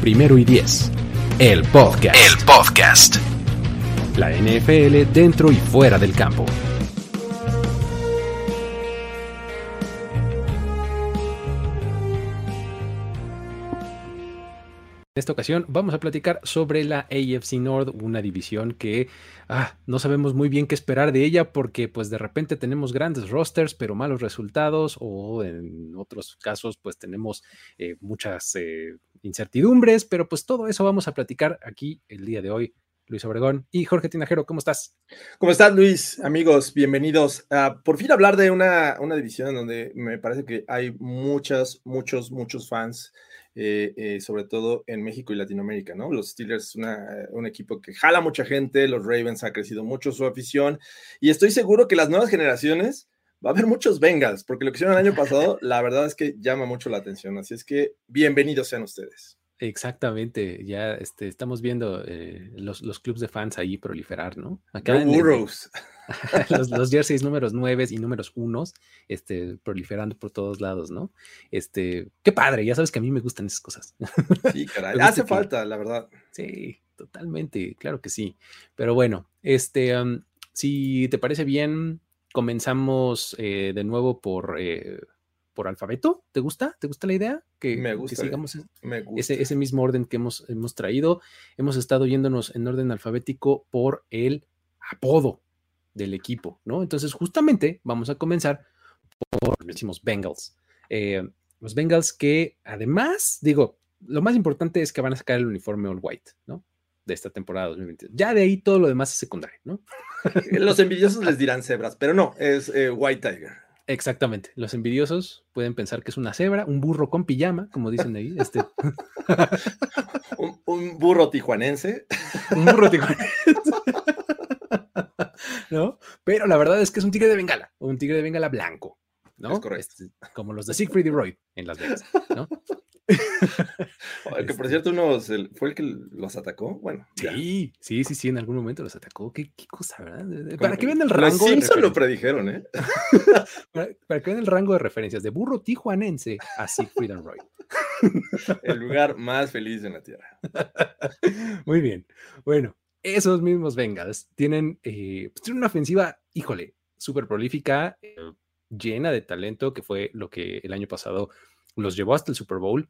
Primero y Diez. El podcast. El podcast. La NFL dentro y fuera del campo. En esta ocasión vamos a platicar sobre la AFC North, una división que ah, no sabemos muy bien qué esperar de ella porque pues de repente tenemos grandes rosters pero malos resultados o en otros casos pues tenemos eh, muchas eh, incertidumbres, pero pues todo eso vamos a platicar aquí el día de hoy. Luis Obregón y Jorge Tinajero, ¿cómo estás? ¿Cómo estás, Luis? Amigos, bienvenidos. a por fin hablar de una, una división donde me parece que hay muchas, muchos, muchos fans, eh, eh, sobre todo en México y Latinoamérica, ¿no? Los Steelers es un equipo que jala mucha gente, los Ravens ha crecido mucho su afición y estoy seguro que las nuevas generaciones va a haber muchos Bengals, porque lo que hicieron el año pasado, la verdad es que llama mucho la atención. Así es que bienvenidos sean ustedes. Exactamente, ya este, estamos viendo eh, los, los clubes de fans ahí proliferar, ¿no? Acá en Burrows. los, los, jerseys números 9 y números 1 este, proliferando por todos lados, ¿no? Este, qué padre, ya sabes que a mí me gustan esas cosas. Sí, caray, hace falta, la verdad. Sí, totalmente, claro que sí. Pero bueno, este, si te parece bien, comenzamos eh, de nuevo por, eh, por alfabeto. ¿Te gusta? ¿Te gusta la idea? Que, me gusta. Que sigamos Ese, ese, mismo orden que hemos, hemos traído. Hemos estado yéndonos en orden alfabético por el apodo del equipo, ¿no? Entonces, justamente vamos a comenzar por, decimos, Bengals. Eh, los Bengals que además, digo, lo más importante es que van a sacar el uniforme all white, ¿no? De esta temporada 2022. Ya de ahí todo lo demás es secundario, ¿no? Los envidiosos les dirán cebras, pero no, es eh, White Tiger. Exactamente. Los envidiosos pueden pensar que es una cebra, un burro con pijama, como dicen ahí. Este. un, burro tijuanense. un burro tijuanense. ¿No? Pero la verdad es que es un tigre de bengala, un tigre de bengala blanco. ¿no? Es correcto. Este, como los de Siegfried y Roy en Las Vegas, ¿no? que por cierto uno fue el que los atacó. Bueno, sí, sí, sí, sí, en algún momento los atacó. Qué, cosa, ¿verdad? Para que vean el rango. Los lo predijeron, ¿eh? para, que vean el rango de referencias de burro tijuanense a Siegfried and Roy. el lugar más feliz en la tierra. Muy bien. Bueno, esos mismos Bengals tienen, eh, pues, tienen una ofensiva, híjole, súper prolífica, eh, llena de talento, que fue lo que el año pasado los llevó hasta el Super Bowl.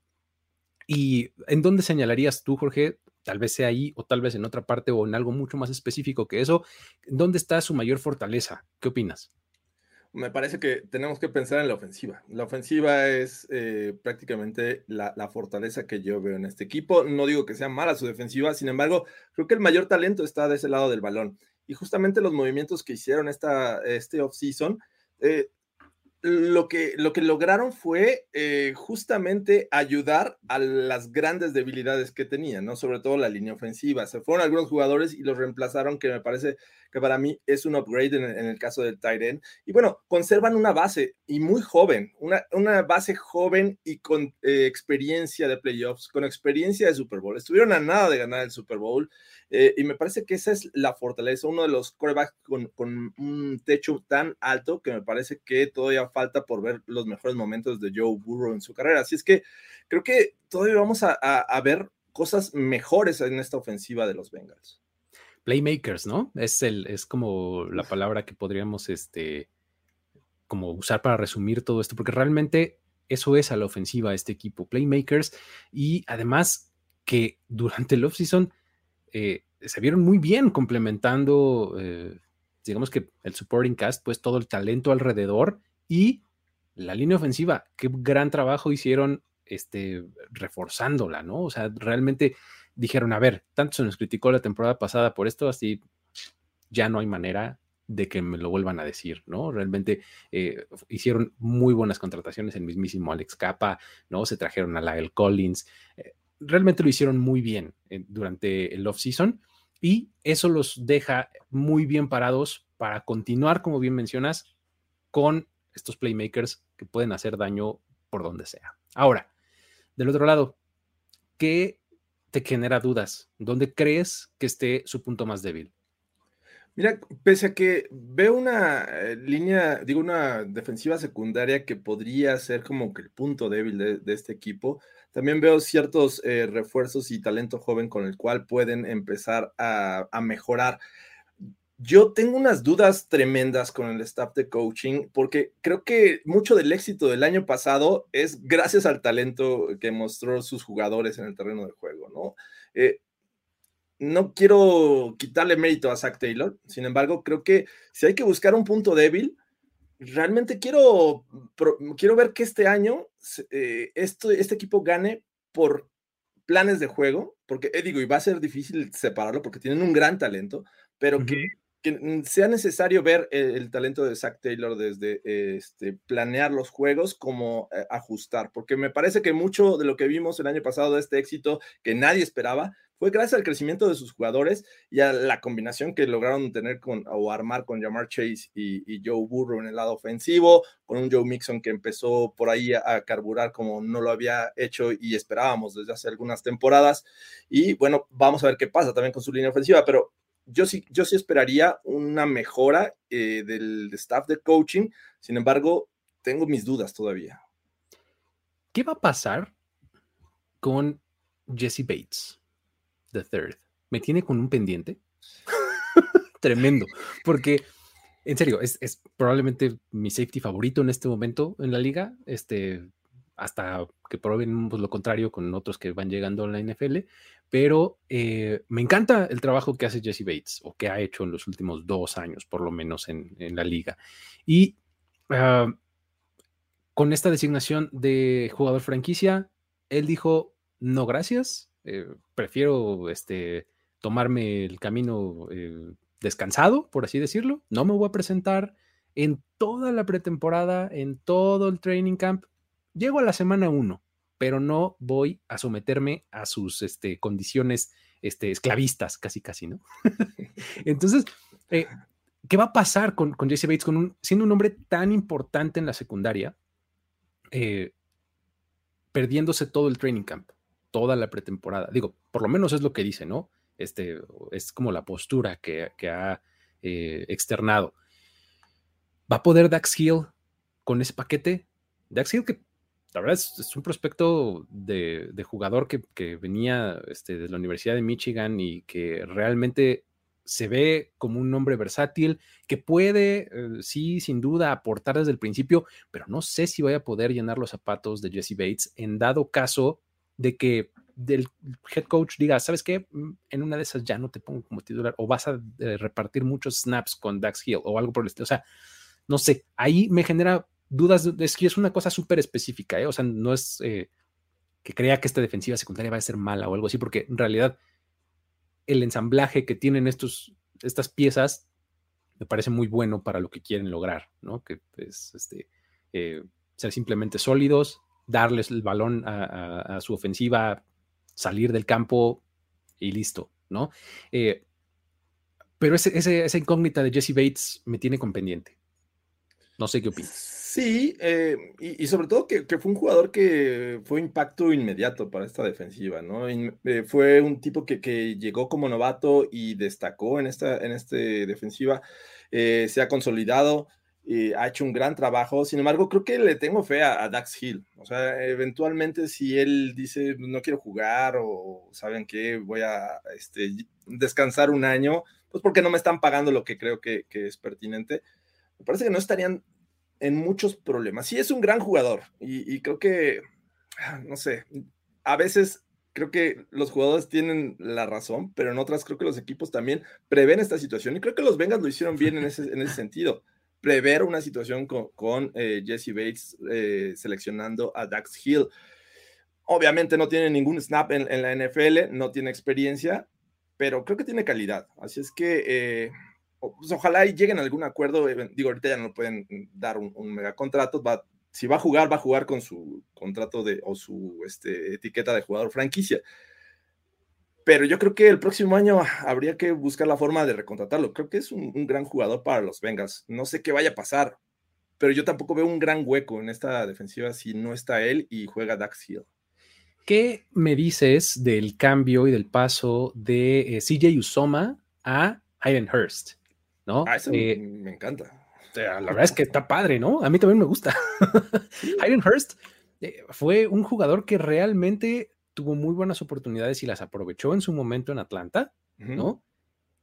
¿Y en dónde señalarías tú, Jorge? Tal vez sea ahí o tal vez en otra parte o en algo mucho más específico que eso. ¿Dónde está su mayor fortaleza? ¿Qué opinas? Me parece que tenemos que pensar en la ofensiva. La ofensiva es eh, prácticamente la, fortaleza que yo veo en este equipo. No digo que sea mala su defensiva, sin embargo, creo que el mayor talento está de ese lado del balón. Y justamente los movimientos que hicieron esta, este offseason eh, lo que, lo que lograron fue eh, justamente ayudar a las grandes debilidades que tenían, ¿no? Sobre todo la línea ofensiva. Se fueron algunos jugadores y los reemplazaron, que me parece que para mí es un upgrade en, el caso del tight end. Y bueno, conservan una base y muy joven, una, una base joven y con eh, experiencia de playoffs, con experiencia de Super Bowl. Estuvieron a nada de ganar el Super Bowl eh, y me parece que esa es la fortaleza, uno de los corebacks con, con, un techo tan alto que me parece que todavía falta por ver los mejores momentos de Joe Burrow en su carrera. Así es que creo que todavía vamos a, a ver cosas mejores en esta ofensiva de los Bengals playmakers, ¿no? Es, el, es como la palabra que podríamos este, como usar para resumir todo esto, porque realmente eso es a la ofensiva este equipo, playmakers, y además que durante el offseason eh, se vieron muy bien complementando, eh, digamos que el supporting cast, pues todo el talento alrededor y la línea ofensiva, qué gran trabajo hicieron este, reforzándola, ¿no? O sea, realmente dijeron, a ver, tanto se nos criticó la temporada pasada por esto, así ya no hay manera, de que me lo vuelvan a decir, ¿no? Realmente eh, hicieron muy buenas contrataciones, el mismísimo Alex Capa, ¿no? Se trajeron a Lyle Collins, eh, realmente lo hicieron muy bien eh, durante el off-season y eso los deja muy bien parados para continuar, como bien mencionas, con estos playmakers que pueden hacer daño por donde sea. Ahora, del otro lado, ¿qué te genera dudas? ¿Dónde crees que esté su punto más débil? Mira, pese a que veo una eh, línea, digo, una defensiva secundaria que podría ser como que el punto débil de, este equipo, también veo ciertos eh, refuerzos y talento joven con el cual pueden empezar a, a mejorar. Yo tengo unas dudas tremendas con el staff de coaching porque creo que mucho del éxito del año pasado es gracias al talento que mostró sus jugadores en el terreno de juego, ¿no? Eh, no quiero quitarle mérito a Zach Taylor, sin embargo, creo que si hay que buscar un punto débil, realmente quiero, quiero ver que este año eh, este equipo gane por planes de juego, porque eh, digo, y va a ser difícil separarlo porque tienen un gran talento, pero que que mm, sea necesario ver el, talento de Zach Taylor desde este, planear los juegos como eh, ajustar, porque me parece que mucho de lo que vimos el año pasado de este éxito que nadie esperaba fue gracias al crecimiento de sus jugadores y a la combinación que lograron tener con o armar con Jamar Chase y, Joe Burrow en el lado ofensivo, con un Joe Mixon que empezó por ahí a carburar como no lo había hecho y esperábamos desde hace algunas temporadas. Y bueno, vamos a ver qué pasa también con su línea ofensiva, pero yo sí, yo sí esperaría una mejora eh, del staff de coaching. Sin embargo, tengo mis dudas todavía. ¿Qué va a pasar con Jesse Bates, the third? ¿Me tiene con un pendiente? Tremendo, porque en serio, es, probablemente mi safety favorito en este momento en la liga. Este, hasta que prueben pues, lo contrario con otros que van llegando a la NFL, pero eh, me encanta el trabajo que hace Jesse Bates o que ha hecho en los últimos dos años, por lo menos en, la liga. Y ah, con esta designación de jugador franquicia, él dijo, no gracias, eh, prefiero este, tomarme el camino eh, descansado, por así decirlo, no me voy a presentar en toda la pretemporada, en todo el training camp, llego a la semana 1, pero no voy a someterme a sus este, condiciones este, esclavistas, casi, casi, ¿no? Entonces, eh, ¿qué va a pasar con, con Jesse Bates, con siendo un hombre tan importante en la secundaria, eh, perdiéndose todo el training camp, toda la pretemporada? Digo, por lo menos es lo que dice, ¿no? Este, es como la postura que, ha eh, externado. ¿Va a poder Dax Hill con ese paquete? Dax Hill que la verdad es, un prospecto de, jugador que, venía este, de la Universidad de Michigan y que realmente se ve como un hombre versátil, que puede, eh, sí, sin duda, aportar desde el principio, pero no sé si voy a poder llenar los zapatos de Jesse Bates en dado caso de que del head coach diga, ¿sabes qué? Mm, en una de esas ya no te pongo como titular o vas a eh, repartir muchos snaps con Dax Hill o algo por el estilo. O sea, no sé, ahí me genera dudas, es que es una cosa súper específica, ¿eh? o sea, no es eh, que crea que esta defensiva secundaria va a ser mala o algo así, porque en realidad el ensamblaje que tienen estos, estas piezas me parece muy bueno para lo que quieren lograr, ¿no? Que es este, eh, ser simplemente sólidos, darles el balón a, su ofensiva, salir del campo y listo, ¿no? pero esa incógnita de Jesse Bates me tiene con pendiente. No sé qué opinas. Sí, eh, y, sobre todo que, fue un jugador que fue impacto inmediato para esta defensiva, ¿no? Eh, fue un tipo que, llegó como novato y destacó en esta en este defensiva, eh, se ha consolidado, ha hecho un gran trabajo, sin embargo, creo que le tengo fe a, Dax Hill, o sea, eventualmente si él dice no quiero jugar o saben que voy a este, descansar un año, pues porque no me están pagando lo que creo que, que es pertinente, me parece que no estarían en muchos problemas. Sí, es un gran jugador y, creo que, ah, no sé, a veces creo que los jugadores tienen la razón, pero en otras creo que los equipos también prevén esta situación y creo que los Bengals lo hicieron bien en ese, en ese sentido. Prever una situación con, eh, Jesse Bates eh, seleccionando a Dax Hill. Obviamente no tiene ningún snap en, la NFL, no tiene experiencia, pero creo que tiene calidad. Así es que eh, pues, ojalá y lleguen a algún acuerdo. Digo, ahorita ya no pueden dar un, un mega contrato. Va, si va a jugar, va a jugar con su contrato de, o su este, etiqueta de jugador franquicia. Pero yo creo que el próximo año habría que buscar la forma de recontratarlo. Creo que es un, un gran jugador para los Bengals. No sé qué vaya a pasar, pero yo tampoco veo un gran hueco en esta defensiva si no está él y juega Dax Hill. ¿Qué me dices del cambio y del paso de eh, CJ Usoma a Hayden Hurst? ¿No? Ah, eso eh, me encanta. La verdad es que está padre, ¿no? A mí también me gusta. Hayden Hurst eh, fue un jugador que realmente tuvo muy buenas oportunidades y las aprovechó en su momento en Atlanta, ¿no?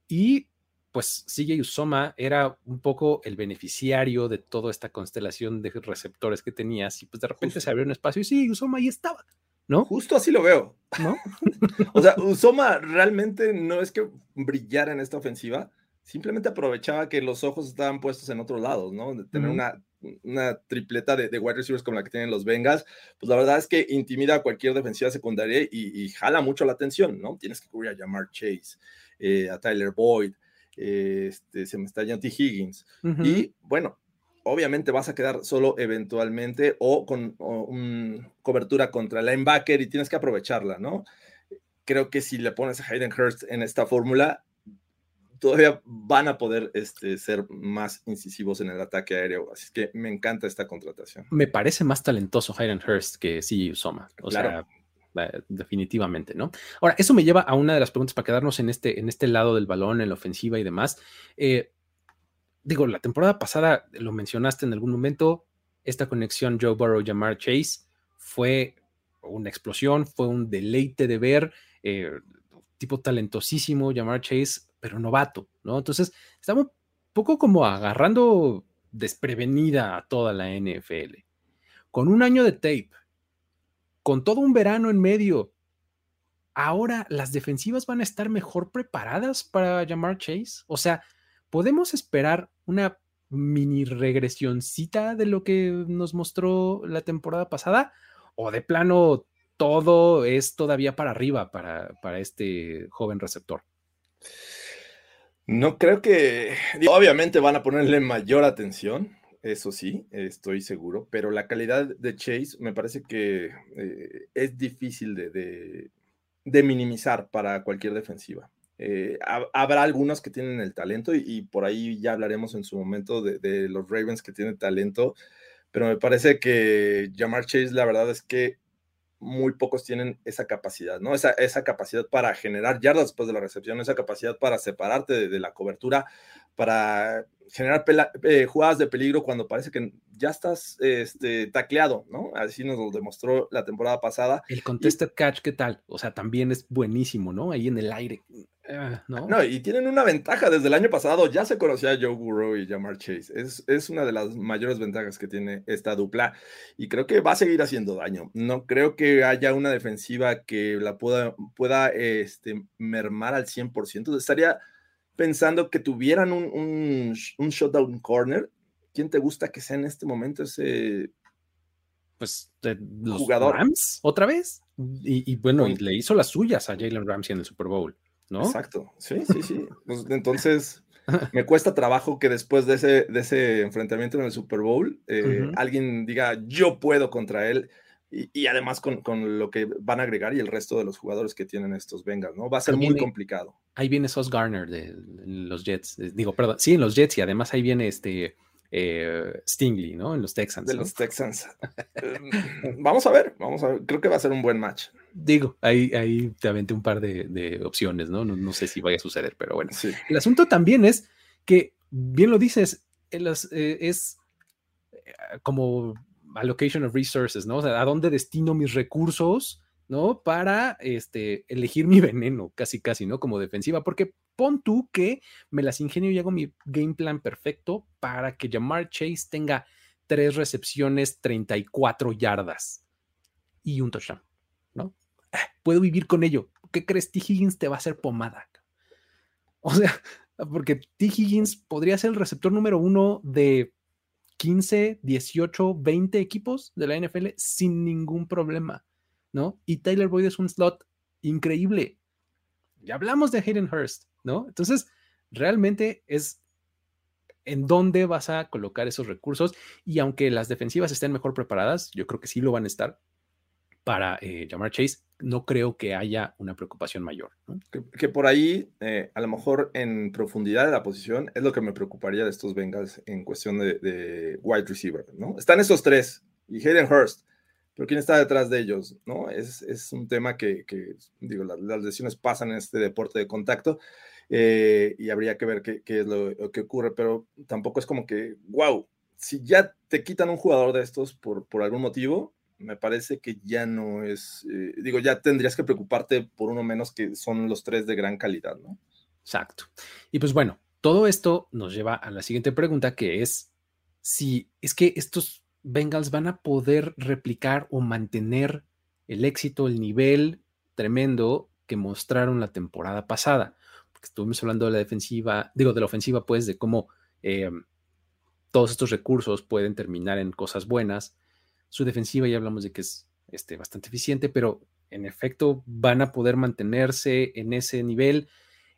Y pues CJ Usoma era un poco el beneficiario de toda esta constelación de receptores que tenías y pues de repente se abrió un espacio y sí, Usoma ahí estaba. ¿no? Justo así lo veo, ¿no? o sea, Usoma realmente no es que brillara en esta ofensiva, simplemente aprovechaba que los ojos estaban puestos en otros lados, ¿no? De tener una, una, tripleta de, de, wide receivers como la que tienen los Bengals, pues la verdad es que intimida a cualquier defensiva secundaria y, y jala mucho la atención, ¿no? Tienes que cubrir a Jamar Chase, eh, a Tyler Boyd, eh, este, se me está yendo T. Higgins. Uh -huh. Y bueno, obviamente vas a quedar solo eventualmente o con o cobertura contra el linebacker y tienes que aprovecharla, ¿no? Creo que si le pones a Hayden Hurst en esta fórmula, todavía van a poder este, ser más incisivos en el ataque aéreo. Así que me encanta esta contratación. Me parece más talentoso Hayden Hurst que sí Soma. O claro. sea, definitivamente, ¿no? Ahora, eso me lleva a una de las preguntas para quedarnos en este, en este lado del balón, en la ofensiva y demás. Eh, digo, la temporada pasada lo mencionaste en algún momento, esta conexión Joe Burrow-Jamar Chase fue una explosión, fue un deleite de ver, eh, tipo talentosísimo, Jamar Chase, pero novato, ¿no? Entonces, estaba un poco como agarrando desprevenida a toda la NFL. Con un año de tape, con todo un verano en medio, ahora las defensivas van a estar mejor preparadas para Jamar Chase. O sea, podemos esperar una mini regresioncita de lo que nos mostró la temporada pasada o de plano todo es todavía para arriba para, para este joven receptor. No creo que, obviamente van a ponerle mayor atención, eso sí, estoy seguro, pero la calidad de Chase me parece que eh, es difícil de, minimizar para cualquier defensiva. Eh, habrá algunos que tienen el talento y, y, por ahí ya hablaremos en su momento de, de, los Ravens que tienen talento, pero me parece que Jamar Chase la verdad es que muy pocos tienen esa capacidad, ¿no? Esa, esa capacidad para generar yardas después de la recepción, esa capacidad para separarte de, de la cobertura, para generar eh, jugadas de peligro cuando parece que ya estás este, tacleado, ¿no? Así nos lo demostró la temporada pasada. El contested y, catch, ¿qué tal? O sea, también es buenísimo, ¿no? Ahí en el aire. Uh, ¿no? no, y tienen una ventaja. Desde el año pasado ya se conocía a Joe Burrow y Jamar Chase. Es, es una de las mayores ventajas que tiene esta dupla y creo que va a seguir haciendo daño. No creo que haya una defensiva que la pueda, pueda este, mermar al 100%. Estaría pensando que tuvieran un, un, un shutdown corner. ¿Quién te gusta que sea en este momento ese pues los jugador Rams otra vez? Y, y bueno, y le hizo las suyas a Jalen Ramsey en el Super Bowl, ¿no? Exacto, sí, sí, sí. Pues, entonces, me cuesta trabajo que después de ese, de ese enfrentamiento en el Super Bowl, eh, uh -huh. alguien diga, yo puedo contra él. Y, y, además con, con, lo que van a agregar y el resto de los jugadores que tienen estos Bengals, ¿no? Va a ser ahí muy viene, complicado. Ahí viene Sos Garner de, de, los Jets, digo, perdón, sí, en los Jets y además ahí viene este eh, Stingley, ¿no? En los Texans. De ¿no? los Texans. vamos a ver, vamos a ver, creo que va a ser un buen match. Digo, ahí, ahí te aventé un par de, de opciones, ¿no? ¿no? ¿no? sé si vaya a suceder, pero bueno. Sí. El asunto también es que, bien lo dices, es, es como allocation of resources, ¿no? O sea, a dónde destino mis recursos, ¿no? Para este, elegir mi veneno, casi, casi, ¿no? Como defensiva, porque pon tú que me las ingenio y hago mi game plan perfecto para que Jamar Chase tenga tres recepciones, 34 yardas y un touchdown, ¿no? Puedo vivir con ello. ¿Qué crees? T. Higgins te va a hacer pomada. O sea, porque T. Higgins podría ser el receptor número uno de 15, 18, 20 equipos de la NFL sin ningún problema, ¿no? Y Tyler Boyd es un slot increíble. Ya hablamos de Hayden Hurst, ¿no? Entonces, realmente es ¿En dónde vas a colocar esos recursos? Y aunque las defensivas estén mejor preparadas, yo creo que sí lo van a estar para eh, llamar Chase, no creo que haya una preocupación mayor. Que, por ahí, eh, a lo mejor en profundidad de la posición, es lo que me preocuparía de estos Bengals en cuestión de, wide receiver, ¿no? Están esos tres y Hayden Hurst, pero ¿quién está detrás de ellos? ¿no? Es, es un tema que, digo, las, lesiones pasan en este deporte de contacto eh, y habría que ver qué, qué es lo, que ocurre, pero tampoco es como que, wow, si ya te quitan un jugador de estos por, por algún motivo, me parece que ya no es, eh, digo, ya tendrías que preocuparte por uno menos que son los tres de gran calidad, ¿no? Exacto. Y pues bueno, todo esto nos lleva a la siguiente pregunta que es si es que estos Bengals van a poder replicar o mantener el éxito, el nivel tremendo que mostraron la temporada pasada. Estuvimos hablando de la defensiva, digo, de la ofensiva, pues, de cómo eh, todos estos recursos pueden terminar en cosas buenas su defensiva ya hablamos de que es este, bastante eficiente, pero en efecto van a poder mantenerse en ese nivel.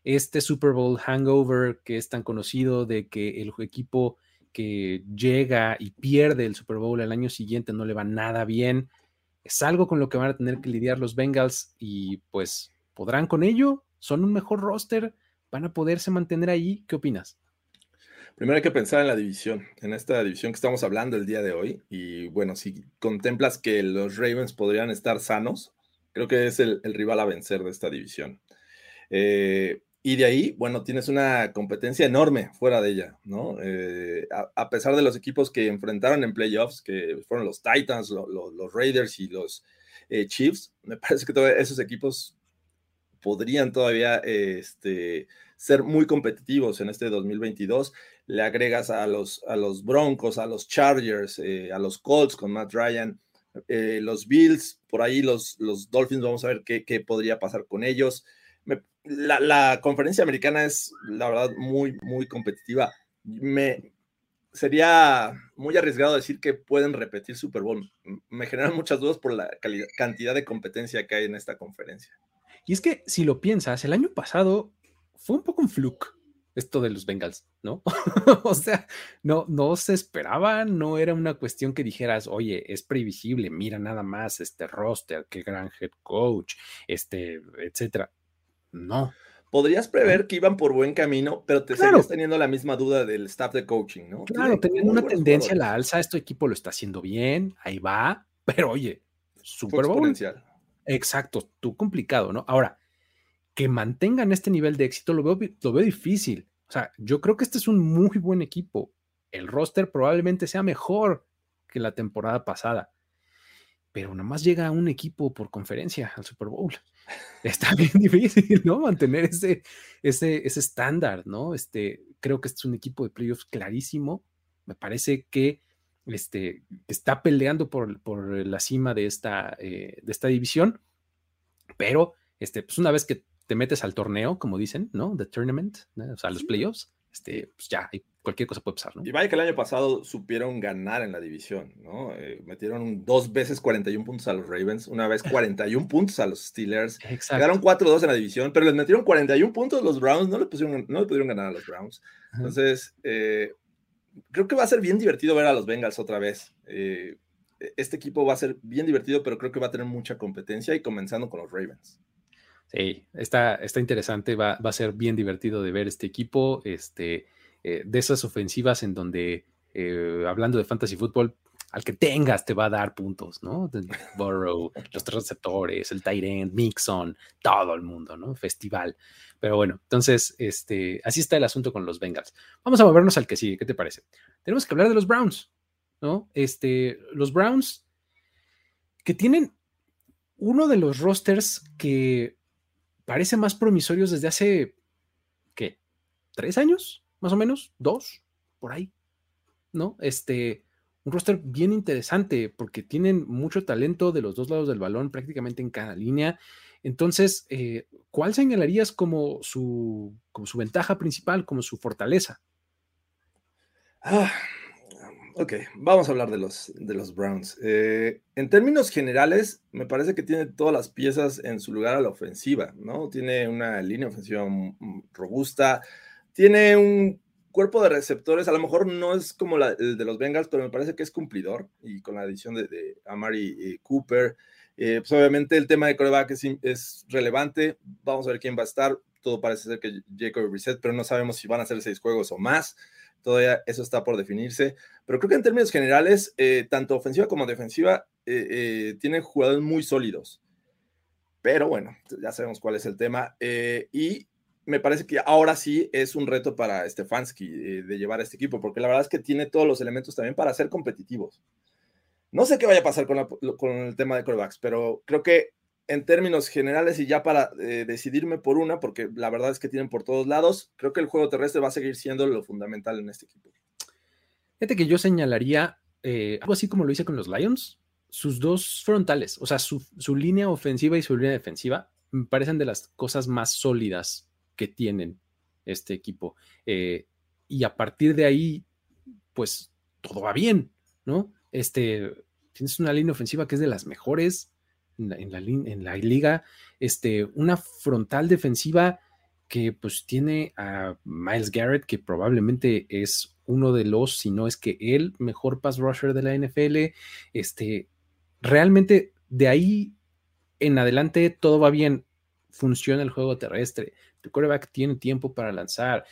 Este Super Bowl hangover que es tan conocido de que el equipo que llega y pierde el Super Bowl al año siguiente no le va nada bien, es algo con lo que van a tener que lidiar los Bengals y pues podrán con ello, son un mejor roster, van a poderse mantener ahí. ¿Qué opinas? Primero hay que pensar en la división, en esta división que estamos hablando el día de hoy. Y bueno, si contemplas que los Ravens podrían estar sanos, creo que es el, rival a vencer de esta división. Eh, y de ahí, bueno, tienes una competencia enorme fuera de ella, ¿no? Eh, a, pesar de los equipos que enfrentaron en playoffs, que fueron los Titans, los Raiders y los eh, Chiefs, me parece que todos esos equipos podrían todavía este, ser muy competitivos en este 2022 le agregas a los, a los Broncos, a los Chargers, eh, a los Colts con Matt Ryan, eh, los Bills, por ahí los, los Dolphins, vamos a ver qué, qué podría pasar con ellos. La, conferencia americana es, la verdad, muy, muy competitiva. Me, sería muy arriesgado decir que pueden repetir Super Bowl. Me generan muchas dudas por la cantidad de competencia que hay en esta conferencia. Y es que si lo piensas, el año pasado fue un poco un fluke esto de los Bengals, ¿no? o sea, no, no se esperaba, no era una cuestión que dijeras, oye, es previsible, mira nada más este roster, qué gran head coach, este, etcétera. No. Podrías prever que iban por buen camino, pero te claro. teniendo la misma duda del staff de coaching, ¿no? Claro, teniendo una tendencia a la alza, este equipo lo está haciendo bien, ahí va, pero oye, Super Bowl. Exacto, tú complicado, ¿no? Ahora, que mantengan este nivel de éxito lo veo, lo veo difícil. O sea, yo creo que este es un muy buen equipo. El roster probablemente sea mejor que la temporada pasada, pero nada más llega un equipo por conferencia al Super Bowl. Está bien difícil, ¿no? Mantener ese, ese, ese estándar, ¿no? Este, creo que este es un equipo de playoffs clarísimo. Me parece que este, está peleando por, por la cima de esta, eh, de esta división, pero este, pues una vez que te metes al torneo, como dicen, ¿no? The tournament, o sea, los playoffs, este, pues ya, cualquier cosa puede pasar, ¿no? Y vaya que el año pasado supieron ganar en la división, ¿no? Eh, metieron dos veces 41 puntos a los Ravens, una vez 41 puntos a los Steelers. Exacto. Quedaron 4-2 en la división, pero les metieron 41 puntos a los Browns, no le, pusieron, no le pudieron ganar a los Browns. Entonces, eh, creo que va a ser bien divertido ver a los Bengals otra vez. Eh, este equipo va a ser bien divertido, pero creo que va a tener mucha competencia y comenzando con los Ravens. Sí, está, está interesante, va, va, a ser bien divertido de ver este equipo, este, eh, de esas ofensivas en donde, eh, hablando de fantasy fútbol, al que tengas te va a dar puntos, ¿no? Burrow, los tres receptores, el Tyrant, Mixon, todo el mundo, ¿no? Festival. Pero bueno, entonces, este, así está el asunto con los Bengals. Vamos a movernos al que sigue, ¿qué te parece? Tenemos que hablar de los Browns, ¿no? Este, los Browns que tienen uno de los rosters que parece más promisorios desde hace, ¿qué? ¿Tres años? Más o menos, dos, por ahí, ¿no? Este, un roster bien interesante porque tienen mucho talento de los dos lados del balón, prácticamente en cada línea. Entonces, eh, ¿cuál señalarías como su, como su ventaja principal, como su fortaleza? Ah, Ok, vamos a hablar de los, de los Browns. Eh, en términos generales, me parece que tiene todas las piezas en su lugar a la ofensiva, ¿no? Tiene una línea ofensiva robusta, tiene un cuerpo de receptores, a lo mejor no es como el de los Bengals, pero me parece que es cumplidor. Y con la adición de, Amari eh, Cooper, eh, pues obviamente el tema de coreback es, es, relevante. Vamos a ver quién va a estar. Todo parece ser que Jacob Reset, pero no sabemos si van a ser seis juegos o más. Todavía eso está por definirse. Pero creo que en términos generales, eh, tanto ofensiva como defensiva tienen jugadores muy sólidos. Pero bueno, ya sabemos cuál es el tema. y me parece que ahora sí es un reto para Stefanski eh, de llevar a este equipo, porque la verdad es que tiene todos los elementos también para ser competitivos. No sé qué vaya a pasar con, el tema de corebacks, pero creo que en términos generales y ya para eh, decidirme por una, porque la verdad es que tienen por todos lados, creo que el juego terrestre va a seguir siendo lo fundamental en este equipo. Fíjate que yo señalaría eh, algo así como lo hice con los Lions, sus dos frontales, o sea, su, su línea ofensiva y su línea defensiva me parecen de las cosas más sólidas que tienen este equipo. Eh, y a partir de ahí, pues todo va bien, ¿no? Este, tienes una línea ofensiva que es de las mejores en la, en la, liga, este, una frontal defensiva que pues tiene a Miles Garrett, que probablemente es uno de los, si no es que el mejor pass rusher de la NFL. Este, realmente de ahí en adelante todo va bien, funciona el juego terrestre, el quarterback tiene tiempo para lanzar,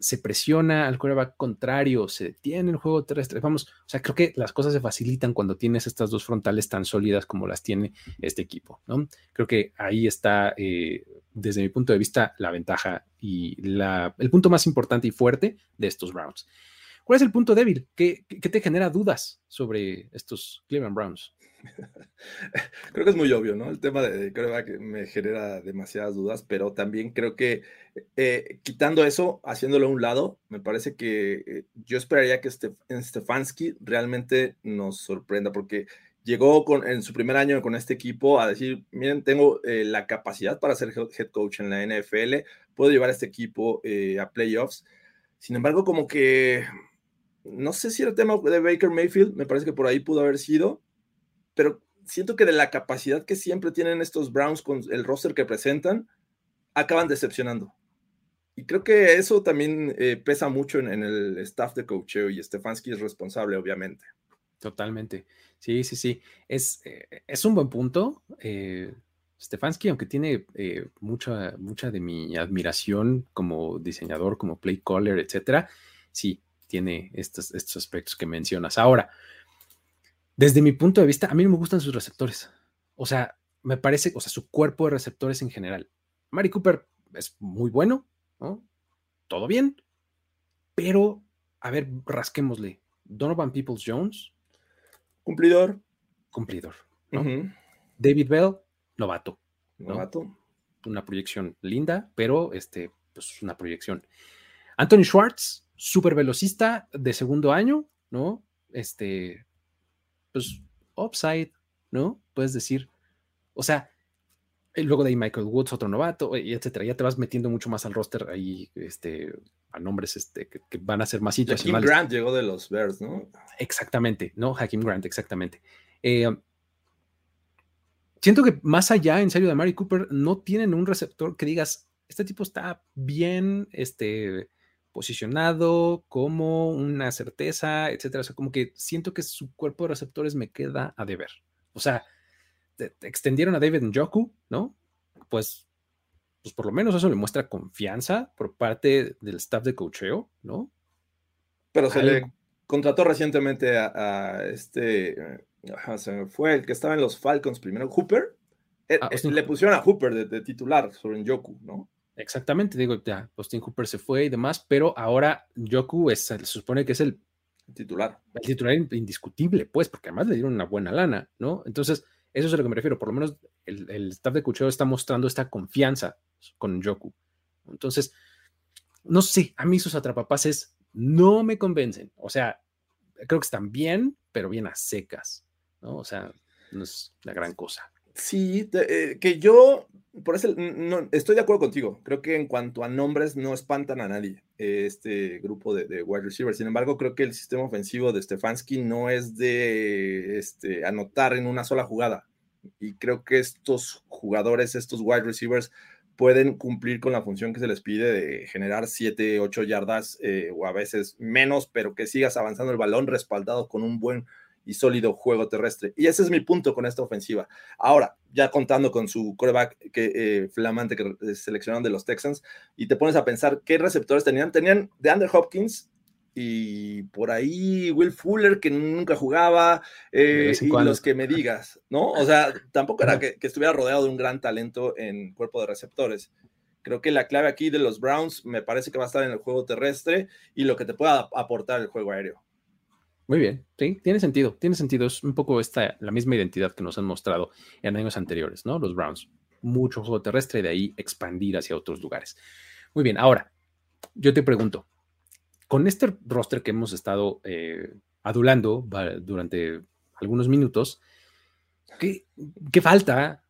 se presiona al quarterback contrario, se detiene el juego terrestre. Vamos, o sea, creo que las cosas se facilitan cuando tienes estas dos frontales tan sólidas como las tiene este equipo, ¿no? Creo que ahí está, eh, desde mi punto de vista, la ventaja y la, el punto más importante y fuerte de estos Browns. ¿Cuál es el punto débil? ¿Qué, qué te genera dudas sobre estos Cleveland Browns? creo que es muy obvio, ¿no? El tema de que me genera demasiadas dudas, pero también creo que eh, quitando eso, haciéndolo a un lado, me parece que eh, yo esperaría que Stefanski realmente nos sorprenda, porque llegó con, en su primer año con este equipo a decir, miren, tengo eh, la capacidad para ser head coach en la NFL, puedo llevar a este equipo a playoffs. Sin embargo, como que no sé si el tema de Baker Mayfield, me parece que por ahí pudo haber sido, pero siento que de la capacidad que siempre tienen estos Browns con el roster que presentan, acaban decepcionando. Y creo que eso también eh, pesa mucho en, el staff de coacheo y Stefanski es responsable, obviamente. Totalmente. Sí, sí, sí. Es, eh, es un buen punto. Eh, Stefanski, aunque tiene eh, mucha, mucha de mi admiración como diseñador, como play caller, etcétera, sí, tiene estos, estos aspectos que mencionas. Ahora, desde mi punto de vista, a mí me gustan sus receptores. O sea, me parece, o sea, su cuerpo de receptores en general. Mari Cooper es muy bueno, ¿no? Todo bien, pero, a ver, rasquémosle. Donovan Peoples Jones. Cumplidor. Cumplidor. David Bell, novato. Novato. Una proyección linda, pero este, pues una proyección. Anthony Schwartz, super velocista de segundo año, ¿no? Este, pues, upside, ¿no? Puedes decir, o sea, luego de ahí Michael Woods, otro novato, etcétera. Ya te vas metiendo mucho más al roster ahí, este, a nombres este, que, van a ser más situacionales. Hakim Grant llegó de los Bears, ¿no? Exactamente, ¿no? Hakim Grant, exactamente. Eh, siento que más allá, en serio, de Mary Cooper, no tienen un receptor que digas, este tipo está bien, este, posicionado, como una certeza, etcétera. O sea, como que siento que su cuerpo de receptores me queda a deber. O sea, extendieron a David Njoku, ¿no? Pues, pues por lo menos eso le muestra confianza por parte del staff de cocheo, ¿no? Pero se le contrató recientemente a, este, se fue el que estaba en los Falcons primero, Hooper. Eh, ah, eh, le pusieron a Hooper de, de titular sobre Njoku, ¿no? Exactamente, digo, ya, Austin Cooper se fue y demás, pero ahora Yoku es, se supone que es el titular. El titular indiscutible, pues, porque además le dieron una buena lana, ¿no? Entonces, eso es a lo que me refiero. Por lo menos el, el staff de Cucheo está mostrando esta confianza con Yoku. Entonces, no sé, a mí sus atrapapases no me convencen. O sea, creo que están bien, pero bien a secas, ¿no? O sea, no es la gran cosa. Sí, eh, que yo, por eso, no, estoy de acuerdo contigo. Creo que en cuanto a nombres no espantan a nadie este grupo de, wide receivers. Sin embargo, creo que el sistema ofensivo de Stefanski no es de este, anotar en una sola jugada. Y creo que estos jugadores, estos wide receivers, pueden cumplir con la función que se les pide de generar 7, 8 yardas eh, o a veces menos, pero que sigas avanzando el balón respaldado con un buen y sólido juego terrestre. Y ese es mi punto con esta ofensiva. Ahora, ya contando con su coreback que, eh, flamante que seleccionaron de los Texans, y te pones a pensar qué receptores tenían. Tenían de Andrew Hopkins y por ahí Will Fuller, que nunca jugaba, eh, y los que me digas, ¿no? O sea, tampoco era que, que estuviera rodeado de un gran talento en cuerpo de receptores. Creo que la clave aquí de los Browns me parece que va a estar en el juego terrestre y lo que te pueda aportar el juego aéreo. Muy bien, sí, tiene sentido, tiene sentido. Es un poco esta, la misma identidad que nos han mostrado en años anteriores, ¿no? Los Browns. Mucho juego terrestre y de ahí expandir hacia otros lugares. Muy bien, ahora, yo te pregunto, con este roster que hemos estado eh, adulando durante algunos minutos, ¿qué, ¿qué, falta?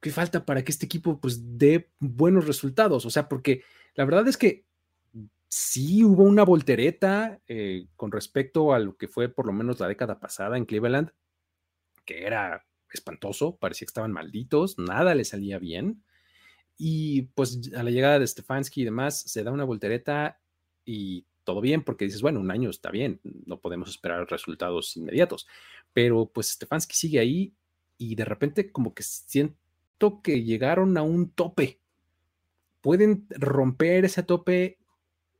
¿Qué falta para que este equipo pues dé buenos resultados? O sea, porque la verdad es que sí hubo una voltereta eh, con respecto a lo que fue por lo menos la década pasada en Cleveland, que era espantoso, parecía que estaban malditos, nada le salía bien. Y pues a la llegada de Stefanski y demás, se da una voltereta y todo bien, porque dices, bueno, un año está bien, no podemos esperar resultados inmediatos. Pero pues Stefanski sigue ahí y de repente como que siento que llegaron a un tope. Pueden romper ese tope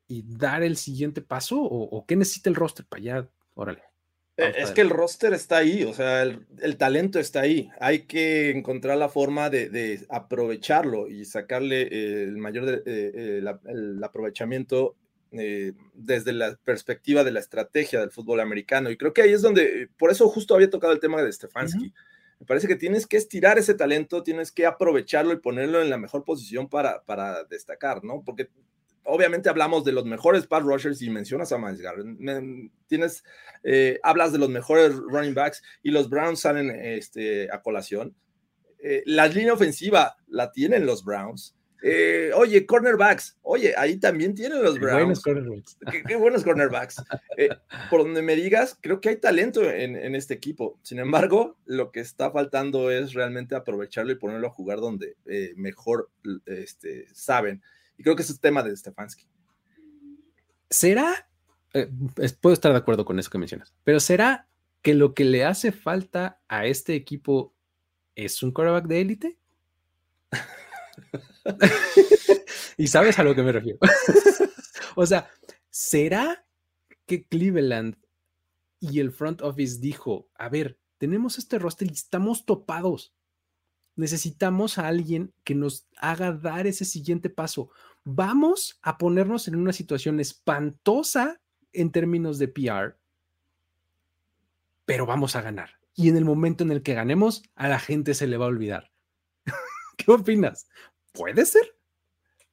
y dar el siguiente paso? ¿O, qué necesita el roster para allá? Órale. Eh, es que el roster está ahí, o sea, el, talento está ahí. Hay que encontrar la forma de, aprovecharlo y sacarle el mayor eh, el, aprovechamiento eh, desde la perspectiva de la estrategia del fútbol americano. Y creo que ahí es donde, por eso justo había tocado el tema de Stefanski. Me parece que tienes que estirar ese talento, tienes que aprovecharlo y ponerlo en la mejor posición para, para destacar, ¿no? Porque obviamente hablamos de los mejores pass rushers y mencionas a Miles Garrett. Tienes, eh, hablas de los mejores running backs y los Browns salen este, a colación. Eh, la línea ofensiva la tienen los Browns. Eh, oye, cornerbacks, oye, ahí también tienen los Browns. Buenos Qué, buenos cornerbacks. por donde me digas, creo que hay talento en, este equipo. Sin embargo, lo que está faltando es realmente aprovecharlo y ponerlo a jugar donde mejor este, saben. Y creo que ese es el tema de Stefanski. ¿Será? Eh, puedo estar de acuerdo con eso que mencionas, pero ¿será que lo que le hace falta a este equipo es un quarterback de élite? y sabes a lo que me refiero. o sea, ¿será que Cleveland y el front office dijo, a ver, tenemos este roster y estamos topados? Necesitamos a alguien que nos haga dar ese siguiente paso. Vamos a ponernos en una situación espantosa en términos de PR, pero vamos a ganar. Y en el momento en el que ganemos, a la gente se le va a olvidar. ¿Qué opinas? ¿Puede ser?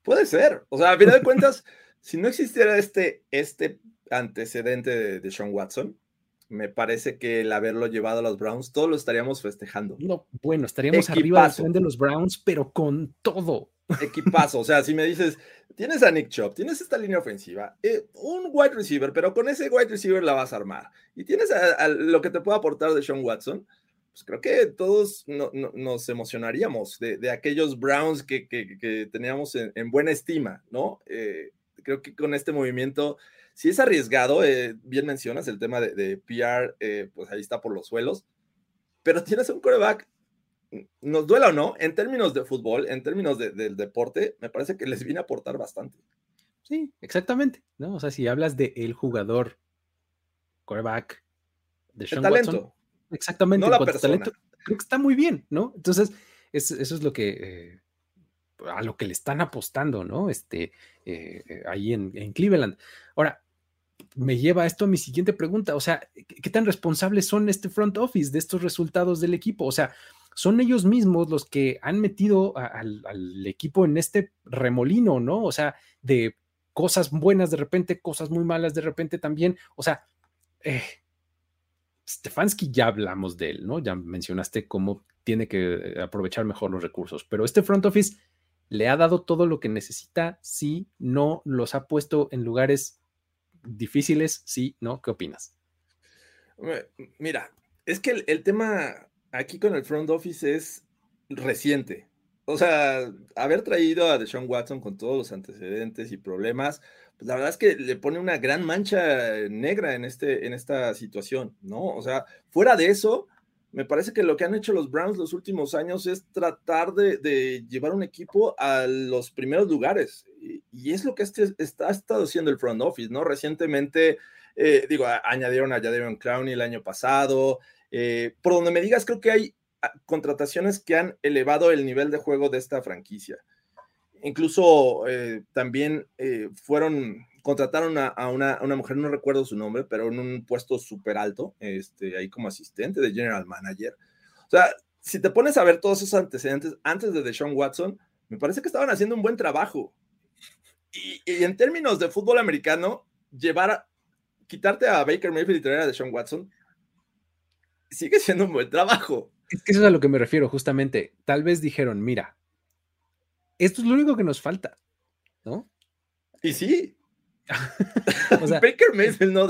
Puede ser. O sea, a final de cuentas, si no existiera este, este antecedente de, de Sean Watson, me parece que el haberlo llevado a los Browns, todos lo estaríamos festejando. No, bueno, estaríamos arriba del de los Browns, pero con todo. Equipazo, o sea, si me dices, tienes a Nick Chubb, tienes esta línea ofensiva, eh, un wide receiver, pero con ese wide receiver la vas a armar, y tienes a, lo que te puede aportar de Sean Watson, pues creo que todos nos emocionaríamos de, aquellos Browns que, teníamos en, buena estima, ¿no? Eh, creo que con este movimiento si es arriesgado, eh, bien mencionas el tema de, PR, eh, pues ahí está por los suelos, pero tienes un coreback, nos duela o no, en términos de fútbol, en términos del deporte, me parece que les viene a aportar bastante. Sí, exactamente, ¿no? O sea, si hablas de el jugador, coreback, de Sean talento. Watson, exactamente, no la persona. creo que está muy bien, ¿no? Entonces, eso es lo que... Eh, a lo que le están apostando, ¿no? Este, ahí en, en, Cleveland. Ahora, me lleva esto a mi siguiente pregunta. O sea, ¿qué tan responsables son este front office de estos resultados del equipo? O sea, son ellos mismos los que han metido al, equipo en este remolino, ¿no? O sea, de cosas buenas de repente, cosas muy malas de repente también. O sea, eh, Stefanski ya hablamos de él, ¿no? Ya mencionaste cómo tiene que aprovechar mejor los recursos, pero este front office le ha dado todo lo que necesita, sí, no los ha puesto en lugares difíciles, sí, ¿no? ¿Qué opinas? Mira, es que el, tema aquí con el front office es reciente. O sea, haber traído a Deshaun Watson con todos los antecedentes y problemas, pues la verdad es que le pone una gran mancha negra en, este, en esta situación, ¿no? O sea, fuera de eso, me parece que lo que han hecho los Browns los últimos años es tratar de, llevar un equipo a los primeros lugares. Y, es lo que este, está, estado haciendo el front office, ¿no? Recientemente, eh, digo, añadieron a Jadavion Clowney el año pasado. Eh, por donde me digas, creo que hay contrataciones que han elevado el nivel de juego de esta franquicia. Incluso eh, también fueron, contrataron a, una, mujer, no recuerdo su nombre, pero en un puesto súper alto, este, ahí como asistente de general manager. O sea, si te pones a ver todos esos antecedentes antes de Deshaun Watson, me parece que estaban haciendo un buen trabajo. Y, en términos de fútbol americano, llevar, quitarte a Baker Mayfield y traer a Deshaun Watson, sigue siendo un buen trabajo. Es que eso es a lo que me refiero, justamente. Tal vez dijeron, mira, esto es lo único que nos falta, ¿no? Y sí. O sea, Baker Mayfield no.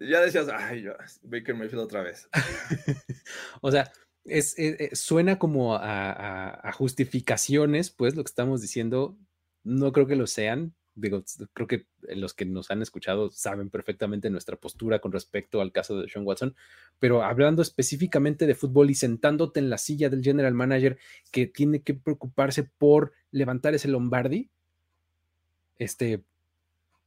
Ya decías, ay, Baker Mayfield otra vez. o sea, es, eh, eh, suena como a, justificaciones, pues lo que estamos diciendo, no creo que lo sean, digo, creo que los que nos han escuchado saben perfectamente nuestra postura con respecto al caso de Sean Watson, pero hablando específicamente de fútbol y sentándote en la silla del general manager que tiene que preocuparse por levantar ese Lombardi, este,